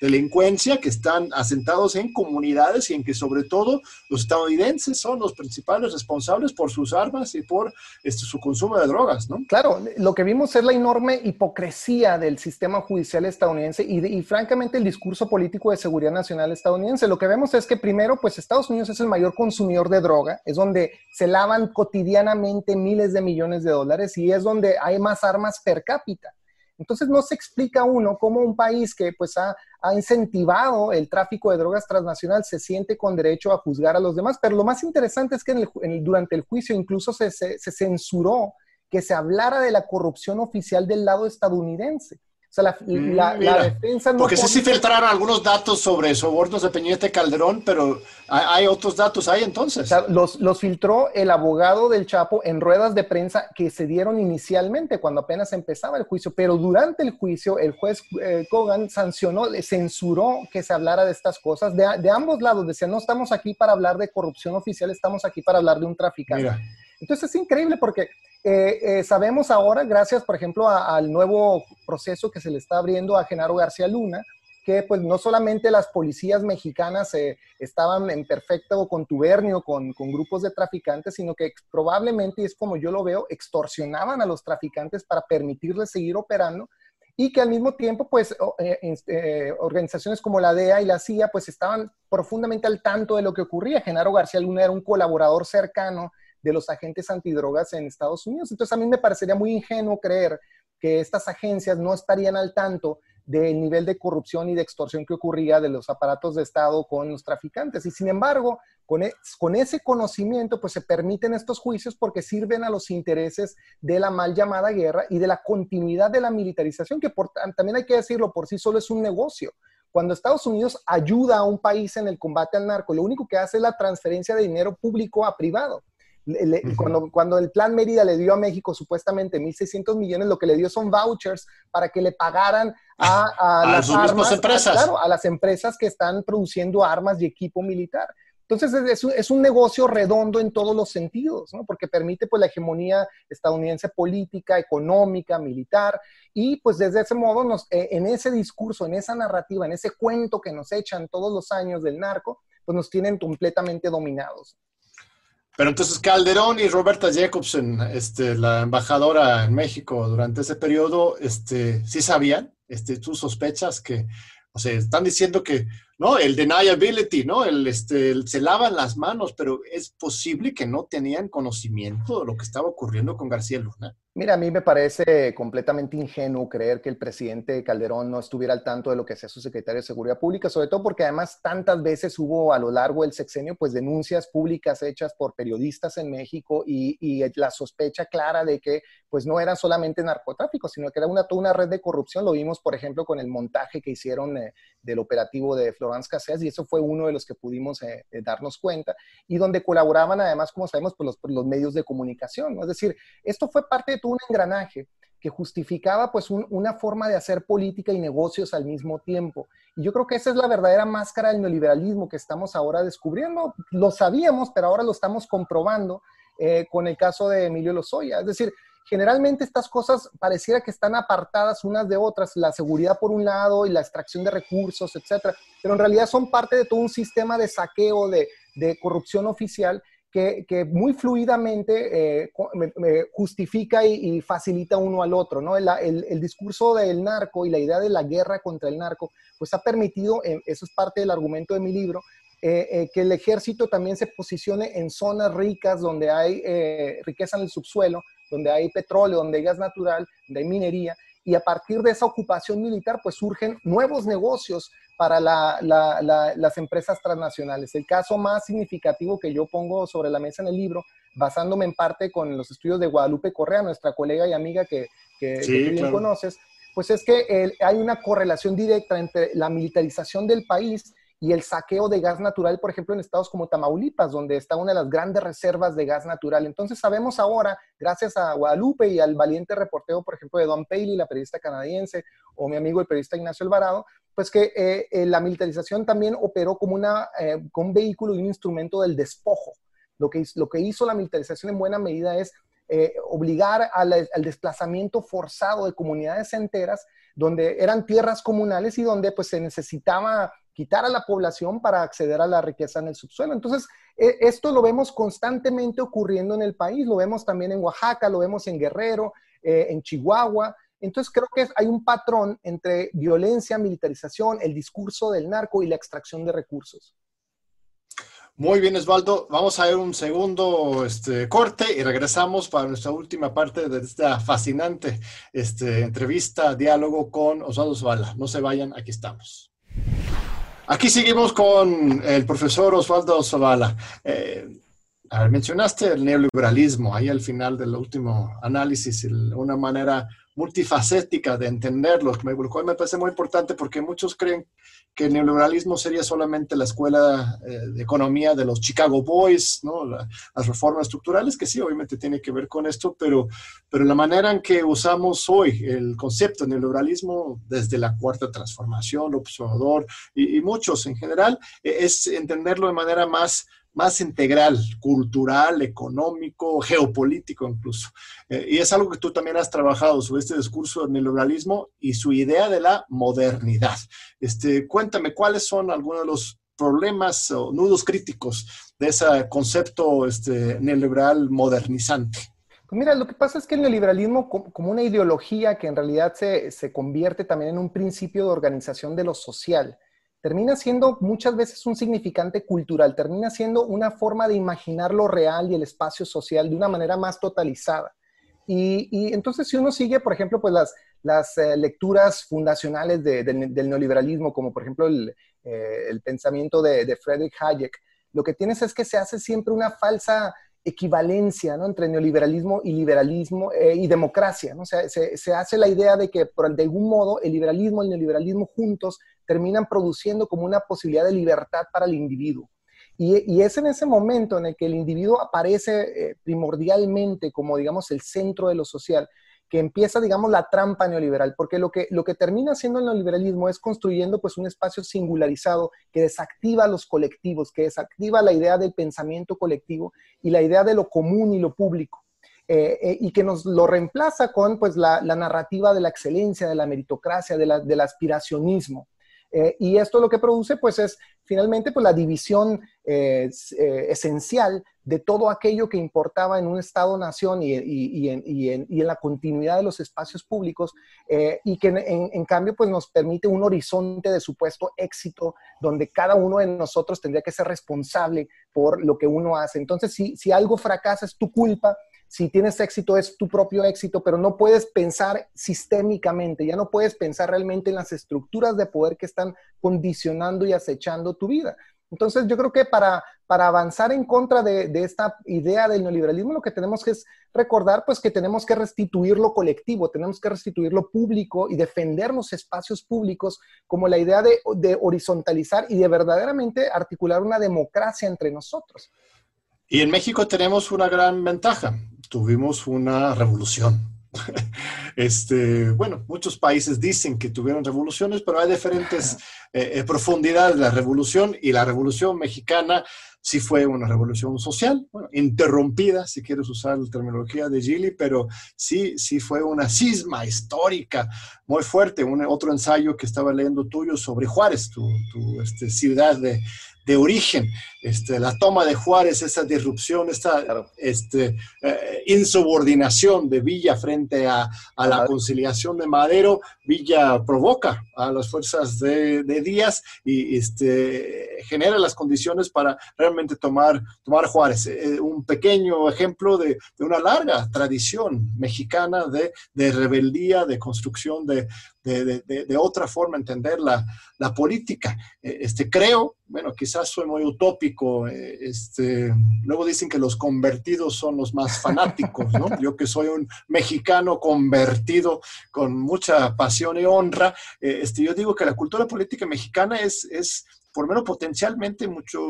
delincuencia que están asentados en comunidades y en que sobre todo los estadounidenses son los principales responsables por sus armas y por este, su consumo de drogas, ¿no? Claro, lo que vimos es la enorme hipocresía del sistema judicial estadounidense y, y francamente el discurso político de seguridad nacional estadounidense. Lo que vemos es que primero, pues Estados Unidos es el mayor consumidor de droga, es donde se lavan cotidianamente miles de millones de dólares y es donde hay más armas per cápita. Entonces no se explica uno cómo un país que pues ha, incentivado el tráfico de drogas transnacional se siente con derecho a juzgar a los demás. Pero lo más interesante es que durante el juicio incluso se, censuró que se hablara de la corrupción oficial del lado estadounidense. Sea, la, mm, defensa no... Porque sí se filtraron algunos datos sobre sobornos de Peñete Calderón, pero hay, otros datos ahí entonces. O sea, los, los, filtró el abogado del Chapo en ruedas de prensa que se dieron inicialmente cuando apenas empezaba el juicio, pero durante el juicio el juez eh, Kogan sancionó, censuró que se hablara de estas cosas de, de, ambos lados. Decía, no estamos aquí para hablar de corrupción oficial, estamos aquí para hablar de un traficante. Mira. Entonces es increíble porque eh, eh, sabemos ahora, gracias, por ejemplo, al nuevo proceso que se le está abriendo a Genaro García Luna, que pues no solamente las policías mexicanas eh, estaban en perfecto contubernio con, con, grupos de traficantes, sino que probablemente, y es como yo lo veo, extorsionaban a los traficantes para permitirles seguir operando y que al mismo tiempo, pues, organizaciones como la DEA y la CIA, pues, estaban profundamente al tanto de lo que ocurría. Genaro García Luna era un colaborador cercano de los agentes antidrogas en Estados Unidos. Entonces a mí me parecería muy ingenuo creer que estas agencias no estarían al tanto del nivel de corrupción y de extorsión que ocurría de los aparatos de Estado con los traficantes. Y sin embargo, con, e, con, ese conocimiento, pues se permiten estos juicios porque sirven a los intereses de la mal llamada guerra y de la continuidad de la militarización, que también hay que decirlo, por sí solo es un negocio. Cuando Estados Unidos ayuda a un país en el combate al narco, lo único que hace es la transferencia de dinero público a privado cuando, cuando el plan Mérida le dio a México supuestamente 1.600 millones, lo que le dio son vouchers para que le pagaran a, las armas, empresas. A, las empresas que están produciendo armas y equipo militar. Entonces es, es, un negocio redondo en todos los sentidos, ¿no? porque permite pues, la hegemonía estadounidense política, económica, militar, y pues desde ese modo, nos, eh, en ese discurso, en esa narrativa, en ese cuento que nos echan todos los años del narco, pues nos tienen completamente dominados. Pero entonces Calderón y Roberta Jacobsen, este, la embajadora en México durante ese periodo, este, sí sabían, este, sospechas que, o sea, están diciendo que, ¿no? El deniability, ¿no? El, este, se lavan las manos, pero es posible que no tenían conocimiento de lo que estaba ocurriendo con García Luna. Mira, a mí me parece completamente ingenuo creer que el presidente Calderón no estuviera al tanto de lo que hacía su secretario de Seguridad Pública, sobre todo porque además tantas veces hubo a lo largo del sexenio pues denuncias públicas hechas por periodistas en México y, la sospecha clara de que pues no era solamente narcotráfico, sino que era una, toda una red de corrupción. Lo vimos, por ejemplo, con el montaje que hicieron eh, del operativo de Florence Cassés y eso fue uno de los que pudimos eh, eh, darnos cuenta y donde colaboraban además, como sabemos, pues los, los medios de comunicación. Es decir, esto fue parte de un engranaje que justificaba pues una forma de hacer política y negocios al mismo tiempo. Y yo creo que esa es la verdadera máscara del neoliberalismo que estamos ahora descubriendo. Lo sabíamos, pero ahora lo estamos comprobando eh, con el caso de Emilio Lozoya. Es decir, generalmente estas cosas pareciera que están apartadas unas de otras, la seguridad por un lado y la extracción de recursos, etcétera, pero en realidad son parte de todo un sistema de saqueo, de, de corrupción oficial que, muy fluidamente eh, justifica y, facilita uno al otro, ¿no? El, discurso del narco y la idea de la guerra contra el narco, pues ha permitido, eh, eso es parte del argumento de mi libro, eh, que el ejército también se posicione en zonas ricas donde hay riqueza en el subsuelo, donde hay petróleo, donde hay gas natural, donde hay minería, y a partir de esa ocupación militar, pues surgen nuevos negocios para las empresas transnacionales. El caso más significativo que yo pongo sobre la mesa en el libro, basándome en parte con los estudios de Guadalupe Correa, nuestra colega y amiga que, que, tú bien conoces, pues es que hay una correlación directa entre la militarización del país y el saqueo de gas natural, por ejemplo, en estados como Tamaulipas, donde está una de las grandes reservas de gas natural. Entonces sabemos ahora, gracias a Guadalupe y al valiente reporteo, por ejemplo, de Don Paley, la periodista canadiense, o mi amigo el periodista Ignacio Alvarado, pues que eh, eh, la militarización también operó como, una, eh, un vehículo y un instrumento del despojo. Lo que, lo que hizo la militarización en buena medida es obligar al, al, desplazamiento forzado de comunidades enteras donde eran tierras comunales y donde pues se necesitaba quitar a la población para acceder a la riqueza en el subsuelo. Entonces, e, esto lo vemos constantemente ocurriendo en el país, lo vemos también en Oaxaca, lo vemos en Guerrero, eh, en Chihuahua. Entonces, creo que hay un patrón entre violencia, militarización, el discurso del narco y la extracción de recursos. Muy bien, Osvaldo. Vamos a ver un segundo este, corte y regresamos para nuestra última parte de esta fascinante este, entrevista, diálogo con Osvaldo Zavala. No se vayan, aquí estamos. Aquí seguimos con el profesor Osvaldo Zavala. Eh, mencionaste el neoliberalismo ahí al final del último análisis, una manera multifacética de entenderlo, que me, parece muy importante porque muchos creen que el neoliberalismo sería solamente la escuela eh, de economía de los Chicago Boys, ¿no? las reformas estructurales, que sí, obviamente tiene que ver con esto, pero, pero la manera en que usamos hoy el concepto de neoliberalismo desde la cuarta transformación, observador y, muchos en general, e, es entenderlo de manera más más integral, cultural, económico, geopolítico incluso. Eh, y es algo que tú también has trabajado sobre este discurso del neoliberalismo y su idea de la modernidad. Este, cuéntame, ¿cuáles son algunos de los problemas o nudos críticos de ese concepto este, neoliberal modernizante? Pues mira, lo que pasa es que el neoliberalismo como una ideología que en realidad se, se convierte también en un principio de organización de lo social, termina siendo muchas veces un significante cultural, termina siendo una forma de imaginar lo real y el espacio social de una manera más totalizada. Y, entonces si uno sigue, por ejemplo, pues las, las eh, lecturas fundacionales del neoliberalismo, como por ejemplo el, eh, pensamiento de, de Friedrich Hayek, lo que tienes es que se hace siempre una falsa equivalencia ¿no? entre neoliberalismo y liberalismo eh, y democracia. ¿no? O sea, se, se, hace la idea de que por, de algún modo el liberalismo y el neoliberalismo juntos terminan produciendo como una posibilidad de libertad para el individuo. Y, y es en ese momento en el que el individuo aparece eh, primordialmente como, digamos, el centro de lo social que empieza, digamos, la trampa neoliberal, porque lo que, lo que termina haciendo el neoliberalismo es construyendo pues un espacio singularizado que desactiva los colectivos, que desactiva la idea del pensamiento colectivo y la idea de lo común y lo público. Eh, eh, y que nos lo reemplaza con pues la, narrativa de la excelencia, de la meritocracia, del aspiracionismo. Eh, y esto lo que produce, pues, es finalmente pues, la división eh, eh, esencial de todo aquello que importaba en un Estado-nación y, y, en, la continuidad de los espacios públicos, y que en, cambio pues, nos permite un horizonte de supuesto éxito donde cada uno de nosotros tendría que ser responsable por lo que uno hace. Entonces, si, si algo fracasa es tu culpa, si tienes éxito es tu propio éxito, pero no puedes pensar sistémicamente, ya no puedes pensar realmente en las estructuras de poder que están condicionando y acechando tu vida. Entonces yo creo que para, para avanzar en contra de, esta idea del neoliberalismo, lo que tenemos que es recordar pues que tenemos que restituir lo colectivo, tenemos que restituir lo público y defender los espacios públicos como la idea de, de horizontalizar y de verdaderamente articular una democracia entre nosotros. Y en México tenemos una gran ventaja tuvimos una revolución. Este, bueno, muchos países dicen que tuvieron revoluciones, pero hay diferentes eh, eh, profundidades de la revolución y la revolución mexicana sí fue una revolución social, interrumpida, si quieres usar la terminología de Gili, pero sí, sí fue una cisma histórica muy fuerte. Un, otro ensayo que estaba leyendo tuyo sobre Juárez, tu, este, ciudad de, de origen, este, la toma de Juárez, esa disrupción, esta este, eh, insubordinación de Villa frente a, la conciliación de Madero, Villa provoca a las fuerzas de, Díaz y este, genera las condiciones para realmente tomar, tomar Juárez. Eh, un pequeño ejemplo de, una larga tradición mexicana de, de rebeldía, de construcción de, de, otra forma entender la, la política. Eh, este, creo, bueno, quizás soy muy utópico, eh, este, luego dicen que los convertidos son los más fanáticos, ¿no? Yo que soy un mexicano convertido con mucha pasión y honra, eh, este, yo digo que la cultura política mexicana es, es por lo menos potencialmente mucho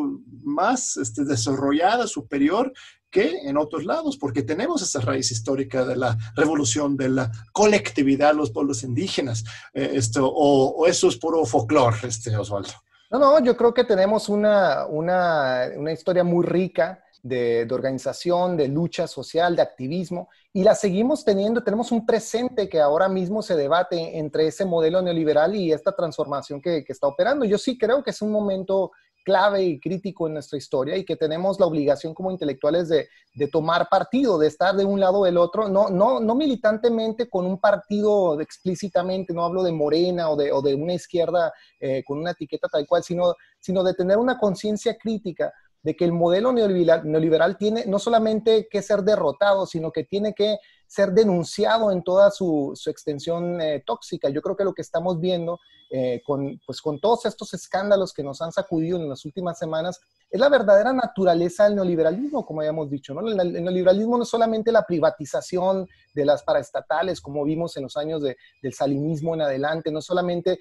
más este, desarrollada, superior que en otros lados, porque tenemos esa raíz histórica de la revolución, de la colectividad los pueblos indígenas, eh, esto, o, eso es puro folclore, este, Osvaldo. No, no, yo creo que tenemos una, una, una historia muy rica de, de, organización, de lucha social, de activismo, y la seguimos teniendo. Tenemos un presente que ahora mismo se debate entre ese modelo neoliberal y esta transformación que, que está operando. Yo sí creo que es un momento clave y crítico en nuestra historia y que tenemos la obligación como intelectuales de, tomar partido, de estar de un lado o del otro, no, no, no militantemente con un partido explícitamente, no hablo de Morena o de, o de una izquierda eh, con una etiqueta tal cual, sino, sino de tener una conciencia crítica de que el modelo neoliberal, neoliberal, tiene no solamente que ser derrotado, sino que tiene que ser denunciado en toda su, su extensión eh, tóxica. Yo creo que lo que estamos viendo eh, con, pues, con todos estos escándalos que nos han sacudido en las últimas semanas es la verdadera naturaleza del neoliberalismo, como habíamos dicho. ¿no? El, neoliberalismo no es solamente la privatización de las paraestatales, como vimos en los años de, del salinismo en adelante, no solamente,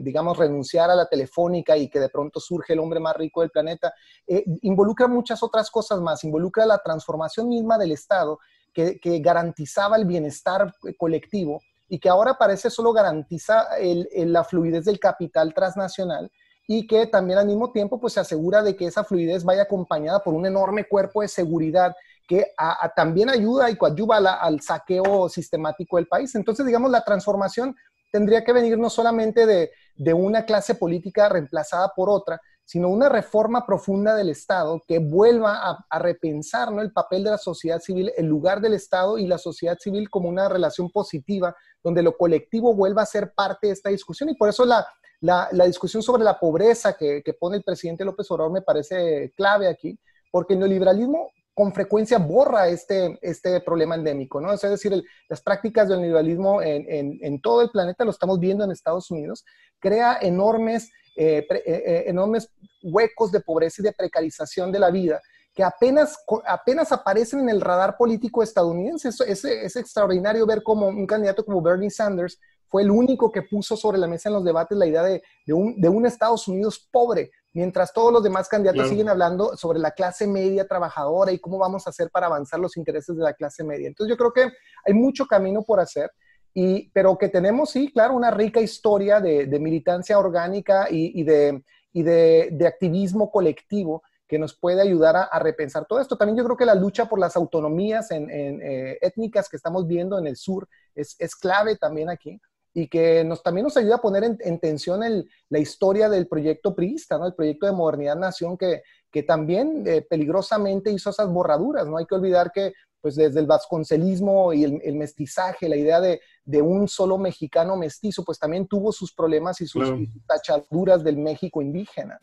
digamos, renunciar a la telefónica y que de pronto surge el hombre más rico del planeta, eh, involucra muchas otras cosas más, involucra la transformación misma del Estado que, garantizaba el bienestar colectivo y que ahora parece solo garantiza la fluidez del capital transnacional y que también al mismo tiempo pues se asegura de que esa fluidez vaya acompañada por un enorme cuerpo de seguridad que también ayuda y coadyuva al saqueo sistemático del país. Entonces, digamos, la transformación tendría que venir no solamente de, de una clase política reemplazada por otra, sino una reforma profunda del Estado que vuelva a, repensar ¿no? el papel de la sociedad civil, el lugar del Estado y la sociedad civil como una relación positiva, donde lo colectivo vuelva a ser parte de esta discusión. Y por eso la, la, discusión sobre la pobreza que, pone el presidente López Obrador me parece clave aquí, porque el neoliberalismo con frecuencia borra este, este problema endémico, ¿no? Es decir, las prácticas del neoliberalismo en, todo el planeta, lo estamos viendo en Estados Unidos, crea enormes, eh, eh, eh, enormes huecos de pobreza y de precarización de la vida que apenas, apenas aparecen en el radar político estadounidense. Es, es, extraordinario ver cómo un candidato como Bernie Sanders fue el único que puso sobre la mesa en los debates la idea de, un, de un, Estados Unidos pobre, mientras todos los demás candidatos siguen hablando sobre la clase media trabajadora y cómo vamos a hacer para avanzar los intereses de la clase media. Entonces yo creo que hay mucho camino por hacer. Y, pero que tenemos, sí, claro, una rica historia de, militancia orgánica y, de, y de, de activismo colectivo que nos puede ayudar a, repensar todo esto. También yo creo que la lucha por las autonomías en, eh, étnicas que estamos viendo en el sur es, clave también aquí y que nos, también nos ayuda a poner en, tensión la historia del proyecto priista, ¿no? el proyecto de modernidad nación que, que también eh, peligrosamente hizo esas borraduras. No hay que olvidar que pues desde el vasconcelismo y el, mestizaje, la idea de, un solo mexicano mestizo, pues también tuvo sus problemas y sus tachaduras del México indígena.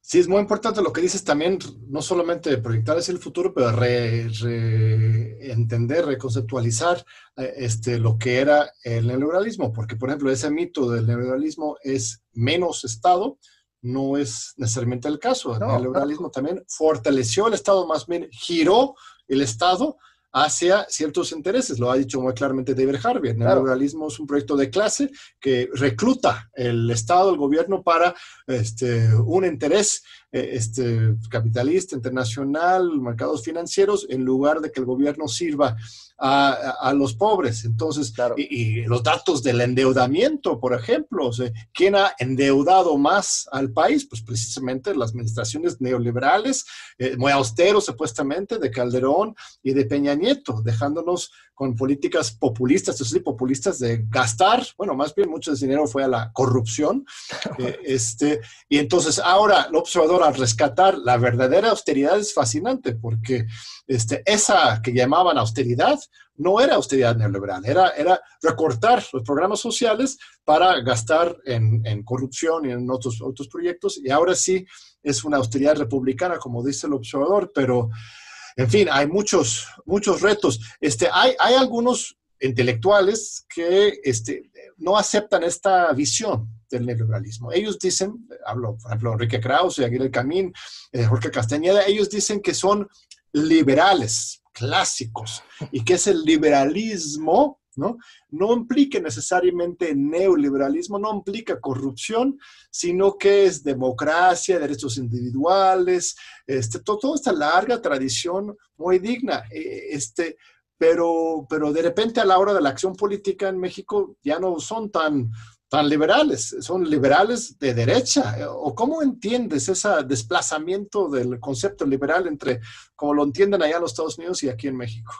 Sí, es muy importante lo que dices también, no solamente proyectar hacia el futuro, pero entender, reconceptualizar eh, este, lo que era el neoliberalismo, porque por ejemplo ese mito del neoliberalismo es menos Estado, no es necesariamente el caso. El neoliberalismo también fortaleció el Estado, más bien giró el Estado hacia ciertos intereses. Lo ha dicho muy claramente David Harvey. El neoliberalismo es un proyecto de clase que recluta el Estado, el gobierno para este, un interés eh, este, capitalista, internacional, mercados financieros, en lugar de que el gobierno sirva a, los pobres. Entonces, y, los datos del endeudamiento, por ejemplo, ¿quién ha endeudado más al país? Pues precisamente las administraciones neoliberales, eh, muy austeros supuestamente, de Calderón y de Peña Nieto, dejándonos con políticas populistas, eso sí, populistas de gastar, bueno, más bien mucho de dinero fue a la corrupción. Eh, este, y entonces ahora el observador al rescatar la verdadera austeridad es fascinante porque este, esa que llamaban austeridad no era austeridad neoliberal, era, era recortar los programas sociales para gastar en, en corrupción y en otros, otros proyectos. Y ahora sí es una austeridad republicana, como dice el observador, pero en fin, hay muchos, muchos retos. Este, hay, hay algunos intelectuales que este, no aceptan esta visión del neoliberalismo. Ellos dicen, hablo, por ejemplo, Enrique Krause, Aguirre Camín, eh, Jorge Castañeda, ellos dicen que son liberales, clásicos, y que es el liberalismo ¿no? No implica necesariamente neoliberalismo, no implica corrupción, sino que es democracia, derechos individuales, este, toda esta larga tradición muy digna. Eh, este, pero, pero de repente a la hora de la acción política en México ya no son tan, tan liberales, son liberales de derecha. ¿O cómo entiendes ese desplazamiento del concepto liberal entre como lo entienden allá en los Estados Unidos y aquí en México?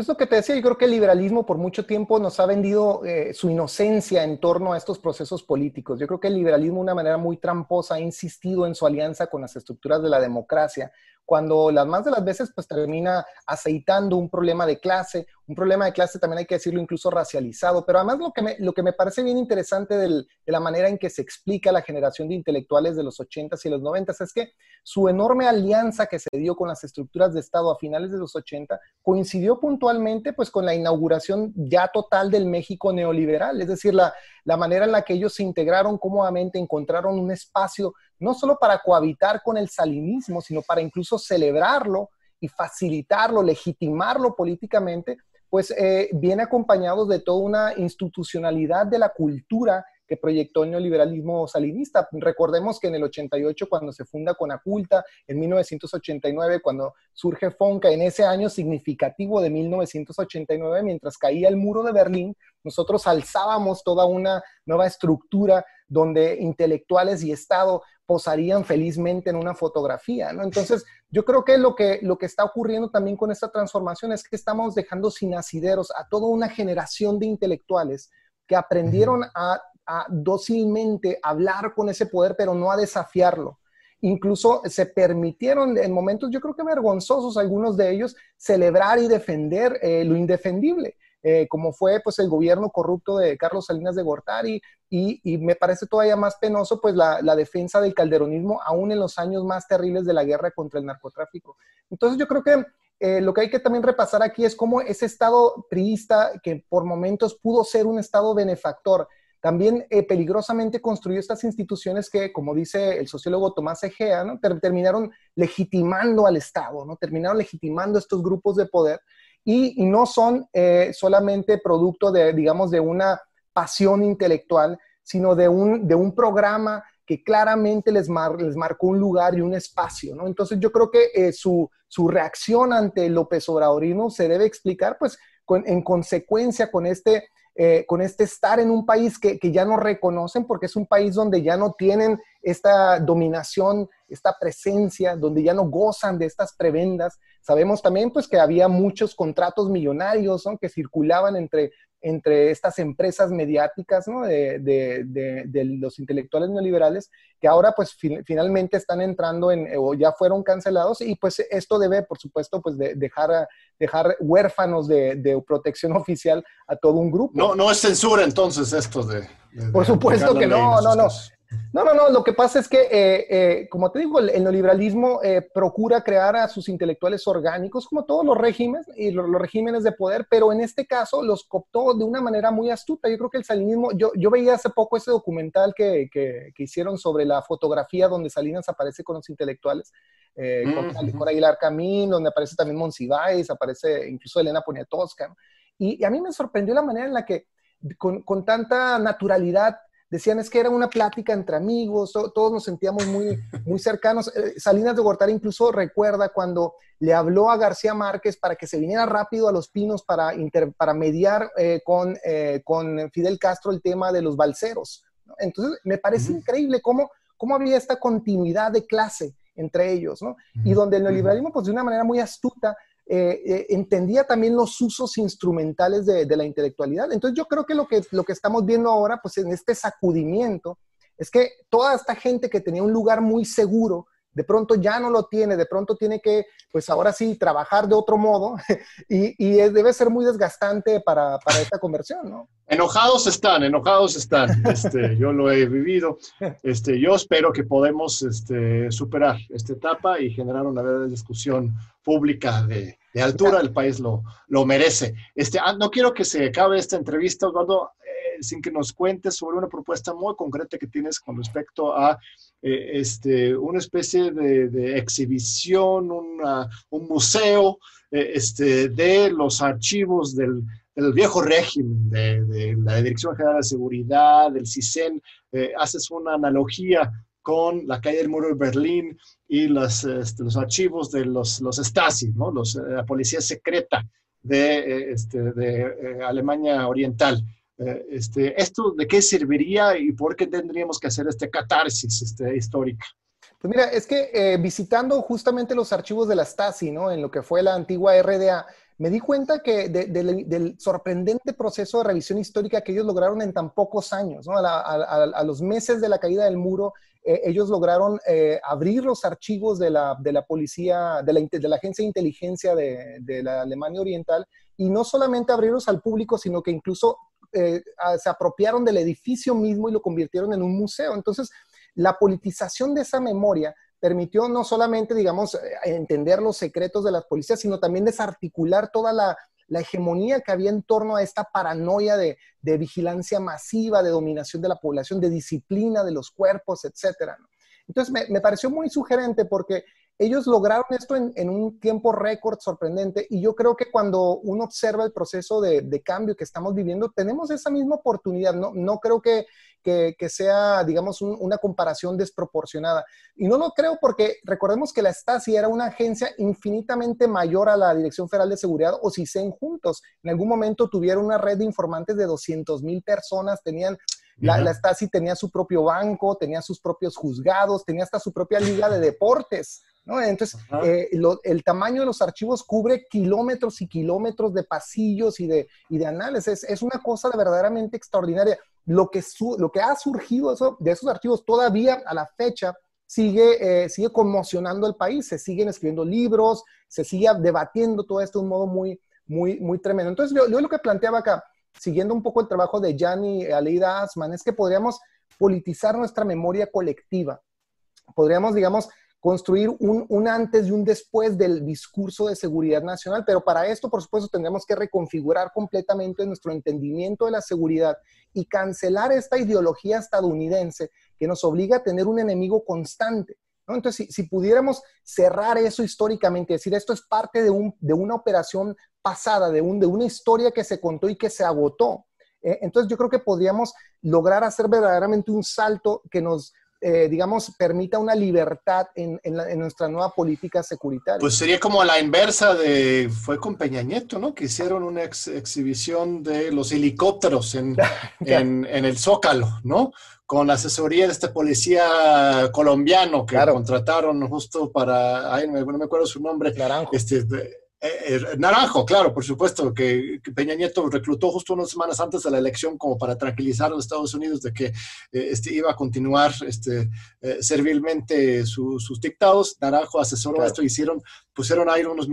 Pues lo que te decía, yo creo que el liberalismo por mucho tiempo nos ha vendido eh, su inocencia en torno a estos procesos políticos. Yo creo que el liberalismo de una manera muy tramposa ha insistido en su alianza con las estructuras de la democracia, cuando las más de las veces pues termina aceitando un problema de clase, un problema de clase también hay que decirlo incluso racializado, pero además lo que me, lo que me parece bien interesante de la manera en que se explica la generación de intelectuales de los 80s y los 90s es que su enorme alianza que se dio con las estructuras de Estado a finales de los 80 coincidió puntualmente pues con la inauguración ya total del México neoliberal, es decir, la, la manera en la que ellos se integraron cómodamente, encontraron un espacio no solo para cohabitar con el salinismo, sino para incluso celebrarlo y facilitarlo, legitimarlo políticamente, pues eh, viene acompañado de toda una institucionalidad de la cultura que proyectó el neoliberalismo salinista. Recordemos que en el 88, cuando se funda Conaculta, en 1989, cuando surge Fonca, en ese año significativo de 1989, mientras caía el muro de Berlín, nosotros alzábamos toda una nueva estructura donde intelectuales y Estado posarían felizmente en una fotografía, ¿no? Entonces, yo creo que lo, que lo que está ocurriendo también con esta transformación es que estamos dejando sin asideros a toda una generación de intelectuales que aprendieron a, a dócilmente hablar con ese poder, pero no a desafiarlo. Incluso se permitieron en momentos, yo creo que vergonzosos algunos de ellos, celebrar y defender eh, lo indefendible. eh, como fue pues el gobierno corrupto de Carlos Salinas de Gortari y, me parece todavía más penoso pues la, la, defensa del calderonismo aún en los años más terribles de la guerra contra el narcotráfico. Entonces yo creo que eh, lo que hay que también repasar aquí es cómo ese estado priista que por momentos pudo ser un estado benefactor, también eh, peligrosamente construyó estas instituciones que, como dice el sociólogo Tomás Egea, ¿no? terminaron legitimando al Estado, ¿no? terminaron legitimando estos grupos de poder y, no son eh, solamente producto de, digamos, de una pasión intelectual, sino de un, de un programa que claramente les, les marcó un lugar y un espacio. Entonces yo creo que eh, su, su, reacción ante López Obradorismo se debe explicar, pues, en consecuencia con este eh, con este estar en un país que, ya no reconocen porque es un país donde ya no tienen esta dominación, esta presencia, donde ya no gozan de estas prebendas. Sabemos también pues que había muchos contratos millonarios que circulaban entre entre estas empresas mediáticas ¿no? de, de, de, los intelectuales neoliberales que ahora pues finalmente están entrando en o ya fueron cancelados y pues esto debe por supuesto pues dejar, dejar huérfanos de, protección oficial a todo un grupo. No, no es censura entonces esto de... por supuesto que no, no, no. No, no, no, lo que pasa es que, eh, eh, como te digo, el, neoliberalismo eh, procura crear a sus intelectuales orgánicos, como todos los regímenes y los, regímenes de poder, pero en este caso los cooptó de una manera muy astuta. Yo creo que el salinismo, yo, yo veía hace poco ese documental que, que, hicieron sobre la fotografía donde Salinas aparece con los intelectuales, con, mm, Aguilar Camín, donde aparece también Monsiváis, aparece incluso Elena Poniatowska, y, y, a mí me sorprendió la manera en la que con, con tanta naturalidad decían es que era una plática entre amigos, todos nos sentíamos muy, muy cercanos. Eh, Salinas de Gortari incluso recuerda cuando le habló a García Márquez para que se viniera rápido a Los Pinos para, para mediar eh, con, eh, con Fidel Castro el tema de los balseros. Entonces, me parece increíble cómo, cómo había esta continuidad de clase entre ellos, ¿no? Y donde el neoliberalismo, pues de una manera muy astuta, eh, eh, entendía también los usos instrumentales de, la intelectualidad. Entonces yo creo que lo, que lo que estamos viendo ahora, pues en este sacudimiento, es que toda esta gente que tenía un lugar muy seguro, de pronto ya no lo tiene, de pronto tiene que, pues ahora sí, trabajar de otro modo y, y debe ser muy desgastante para, para, esta conversión, ¿no? Enojados están, enojados están. Este, yo lo he vivido. Este, yo espero que podamos este, superar esta etapa y generar una verdadera discusión pública de, de altura, el país lo, lo merece. Este, ah, no quiero que se acabe esta entrevista, Osvaldo, eh, sin que nos cuentes sobre una propuesta muy concreta que tienes con respecto a eh, este, una especie de, exhibición, un museo eh, este, de los archivos del, del viejo régimen, de, la Dirección General de Seguridad, del CISEN. haces una analogía con la calle del muro de Berlín y los, este, los archivos de los, los Stasi, ¿no? eh, la policía secreta de, eh, este, de eh, Alemania Oriental. Este, ¿Esto de qué serviría y por qué tendríamos que hacer este catarsis este, histórica? Pues mira, es que visitando justamente los archivos de la Stasi, ¿no? En lo que fue la antigua RDA, me di cuenta que del sorprendente proceso de revisión histórica que ellos lograron en tan pocos años, ¿no? a, a, los meses de la caída del muro, eh, ellos lograron eh, abrir los archivos de la, de la policía, de la, de la, agencia de inteligencia de, de, la Alemania Oriental, y no solamente abrirlos al público, sino que incluso eh, se apropiaron del edificio mismo y lo convirtieron en un museo. Entonces, la politización de esa memoria permitió no solamente, digamos, entender los secretos de las policías, sino también desarticular toda la, la hegemonía que había en torno a esta paranoia de, vigilancia masiva, de dominación de la población, de disciplina de los cuerpos, etc. Entonces me, pareció muy sugerente porque ellos lograron esto en, un tiempo récord sorprendente y yo creo que cuando uno observa el proceso de, de, cambio que estamos viviendo, tenemos esa misma oportunidad. No, no creo que, que, sea, digamos, una comparación desproporcionada. Y no lo creo porque recordemos que la Stasi era una agencia infinitamente mayor a la Dirección Federal de Seguridad o si CISEN juntos. En algún momento tuvieron una red de informantes de 200 mil personas, tenían la, la, Stasi tenía su propio banco, tenía sus propios juzgados, tenía hasta su propia liga de deportes. ¿No? Entonces, eh, el tamaño de los archivos cubre kilómetros y kilómetros de pasillos y de, y de análisis. Es, una cosa verdaderamente extraordinaria. Lo que, lo que ha surgido eso, de esos archivos todavía a la fecha sigue, eh, sigue conmocionando al país. Se siguen escribiendo libros, se sigue debatiendo todo esto de un modo muy, muy, muy tremendo. Entonces, yo, lo que planteaba acá, siguiendo un poco el trabajo de Gianni Aleida Asman, es que podríamos politizar nuestra memoria colectiva. Podríamos, digamos, construir un, un, antes y un después del discurso de seguridad nacional, pero para esto, por supuesto, tendremos que reconfigurar completamente nuestro entendimiento de la seguridad y cancelar esta ideología estadounidense que nos obliga a tener un enemigo constante. Entonces, si, pudiéramos cerrar eso históricamente, decir esto es parte de, un, de una operación pasada, de, un, de una historia que se contó y que se agotó, eh, entonces yo creo que podríamos lograr hacer verdaderamente un salto que nos eh, digamos, permita una libertad en, nuestra nueva política securitaria. Pues sería como la inversa de, fue con Peña Nieto, ¿no? Que hicieron una exhibición de los helicópteros en, en, el Zócalo, ¿no? Con la asesoría de este policía colombiano que contrataron justo para, ay, no me acuerdo su nombre. Naranjo. Este, eh, eh, Naranjo, claro, por supuesto, que, Peña Nieto reclutó justo unas semanas antes de la elección como para tranquilizar a los Estados Unidos de que eh, este, iba a continuar este, servilmente sus dictados. Naranjo asesoró esto, hicieron, pusieron ahí unos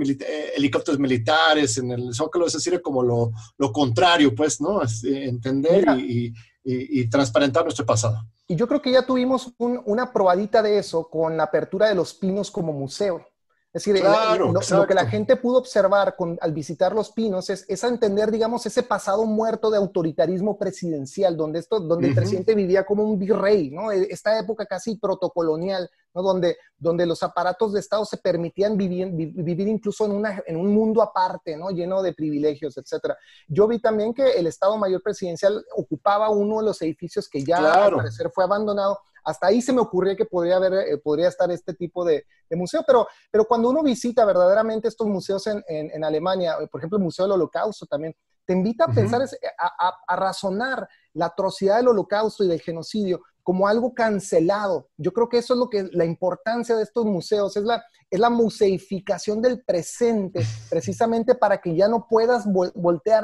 helicópteros militares en el Zócalo, es decir, como lo, lo contrario, pues, ¿no? entender y, y, transparentar nuestro pasado. Y yo creo que ya tuvimos una probadita de eso con la apertura de Los Pinos como museo. Es decir, lo, que la gente pudo observar al visitar Los Pinos es, es, entender, digamos, ese pasado muerto de autoritarismo presidencial, donde, esto, donde el presidente vivía como un virrey, ¿no? E, esta época casi protocolonial, ¿no? Donde, donde los aparatos de Estado se permitían vivir, vivir incluso en, una, en un mundo aparte, ¿no? Lleno de privilegios, etc. Yo vi también que el Estado Mayor Presidencial ocupaba uno de los edificios que ya al parecer fue abandonado hasta ahí se me ocurría que podría, haber, eh, podría estar este tipo de, museo, pero, pero cuando uno visita verdaderamente estos museos en, Alemania, eh, por ejemplo el Museo del Holocausto también, te invita a pensar, a, razonar la atrocidad del holocausto y del genocidio como algo cancelado. Yo creo que eso es lo que la importancia de estos museos, es la, es la museificación del presente, precisamente para que ya no puedas voltear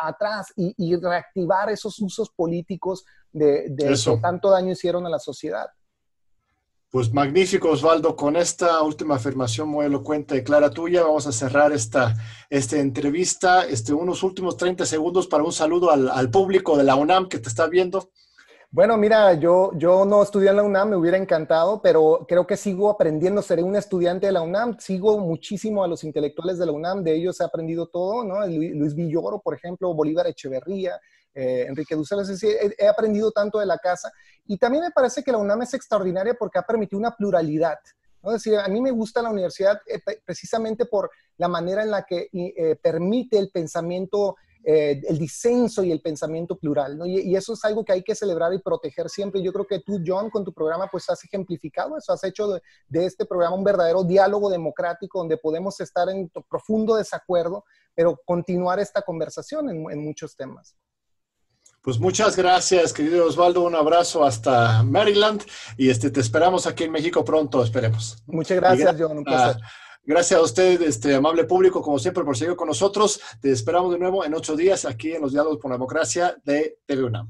atrás y, y, reactivar esos usos políticos de, que tanto daño hicieron a la sociedad. Pues magnífico, Osvaldo. Con esta última afirmación muy elocuente y clara tuya, vamos a cerrar esta, esta entrevista. Este, unos últimos 30 segundos para un saludo al, al, público de la UNAM que te está viendo. Bueno, mira, yo, yo no estudié en la UNAM, me hubiera encantado, pero creo que sigo aprendiendo, seré un estudiante de la UNAM, sigo muchísimo a los intelectuales de la UNAM, de ellos he aprendido todo, ¿no? Luis Villoro, por ejemplo, Bolívar Echeverría, eh, Enrique Dussel, es decir, he, aprendido tanto de la casa y también me parece que la UNAM es extraordinaria porque ha permitido una pluralidad. Es decir, a mí me gusta la universidad eh, precisamente por la manera en la que eh, permite el pensamiento, el disenso y el pensamiento plural, ¿no? y, eso es algo que hay que celebrar y proteger siempre. Yo creo que tú, John, con tu programa, pues has ejemplificado eso, has hecho de, este programa un verdadero diálogo democrático donde podemos estar en profundo desacuerdo, pero continuar esta conversación en muchos temas. Pues muchas gracias, querido Osvaldo. Un abrazo hasta Maryland y este, te esperamos aquí en México pronto, esperemos. Muchas gracias, John. Un placer. Gracias a usted, este amable público, como siempre, por seguir con nosotros. Te esperamos de nuevo en ocho días aquí en los Diálogos por la Democracia de TV UNAM.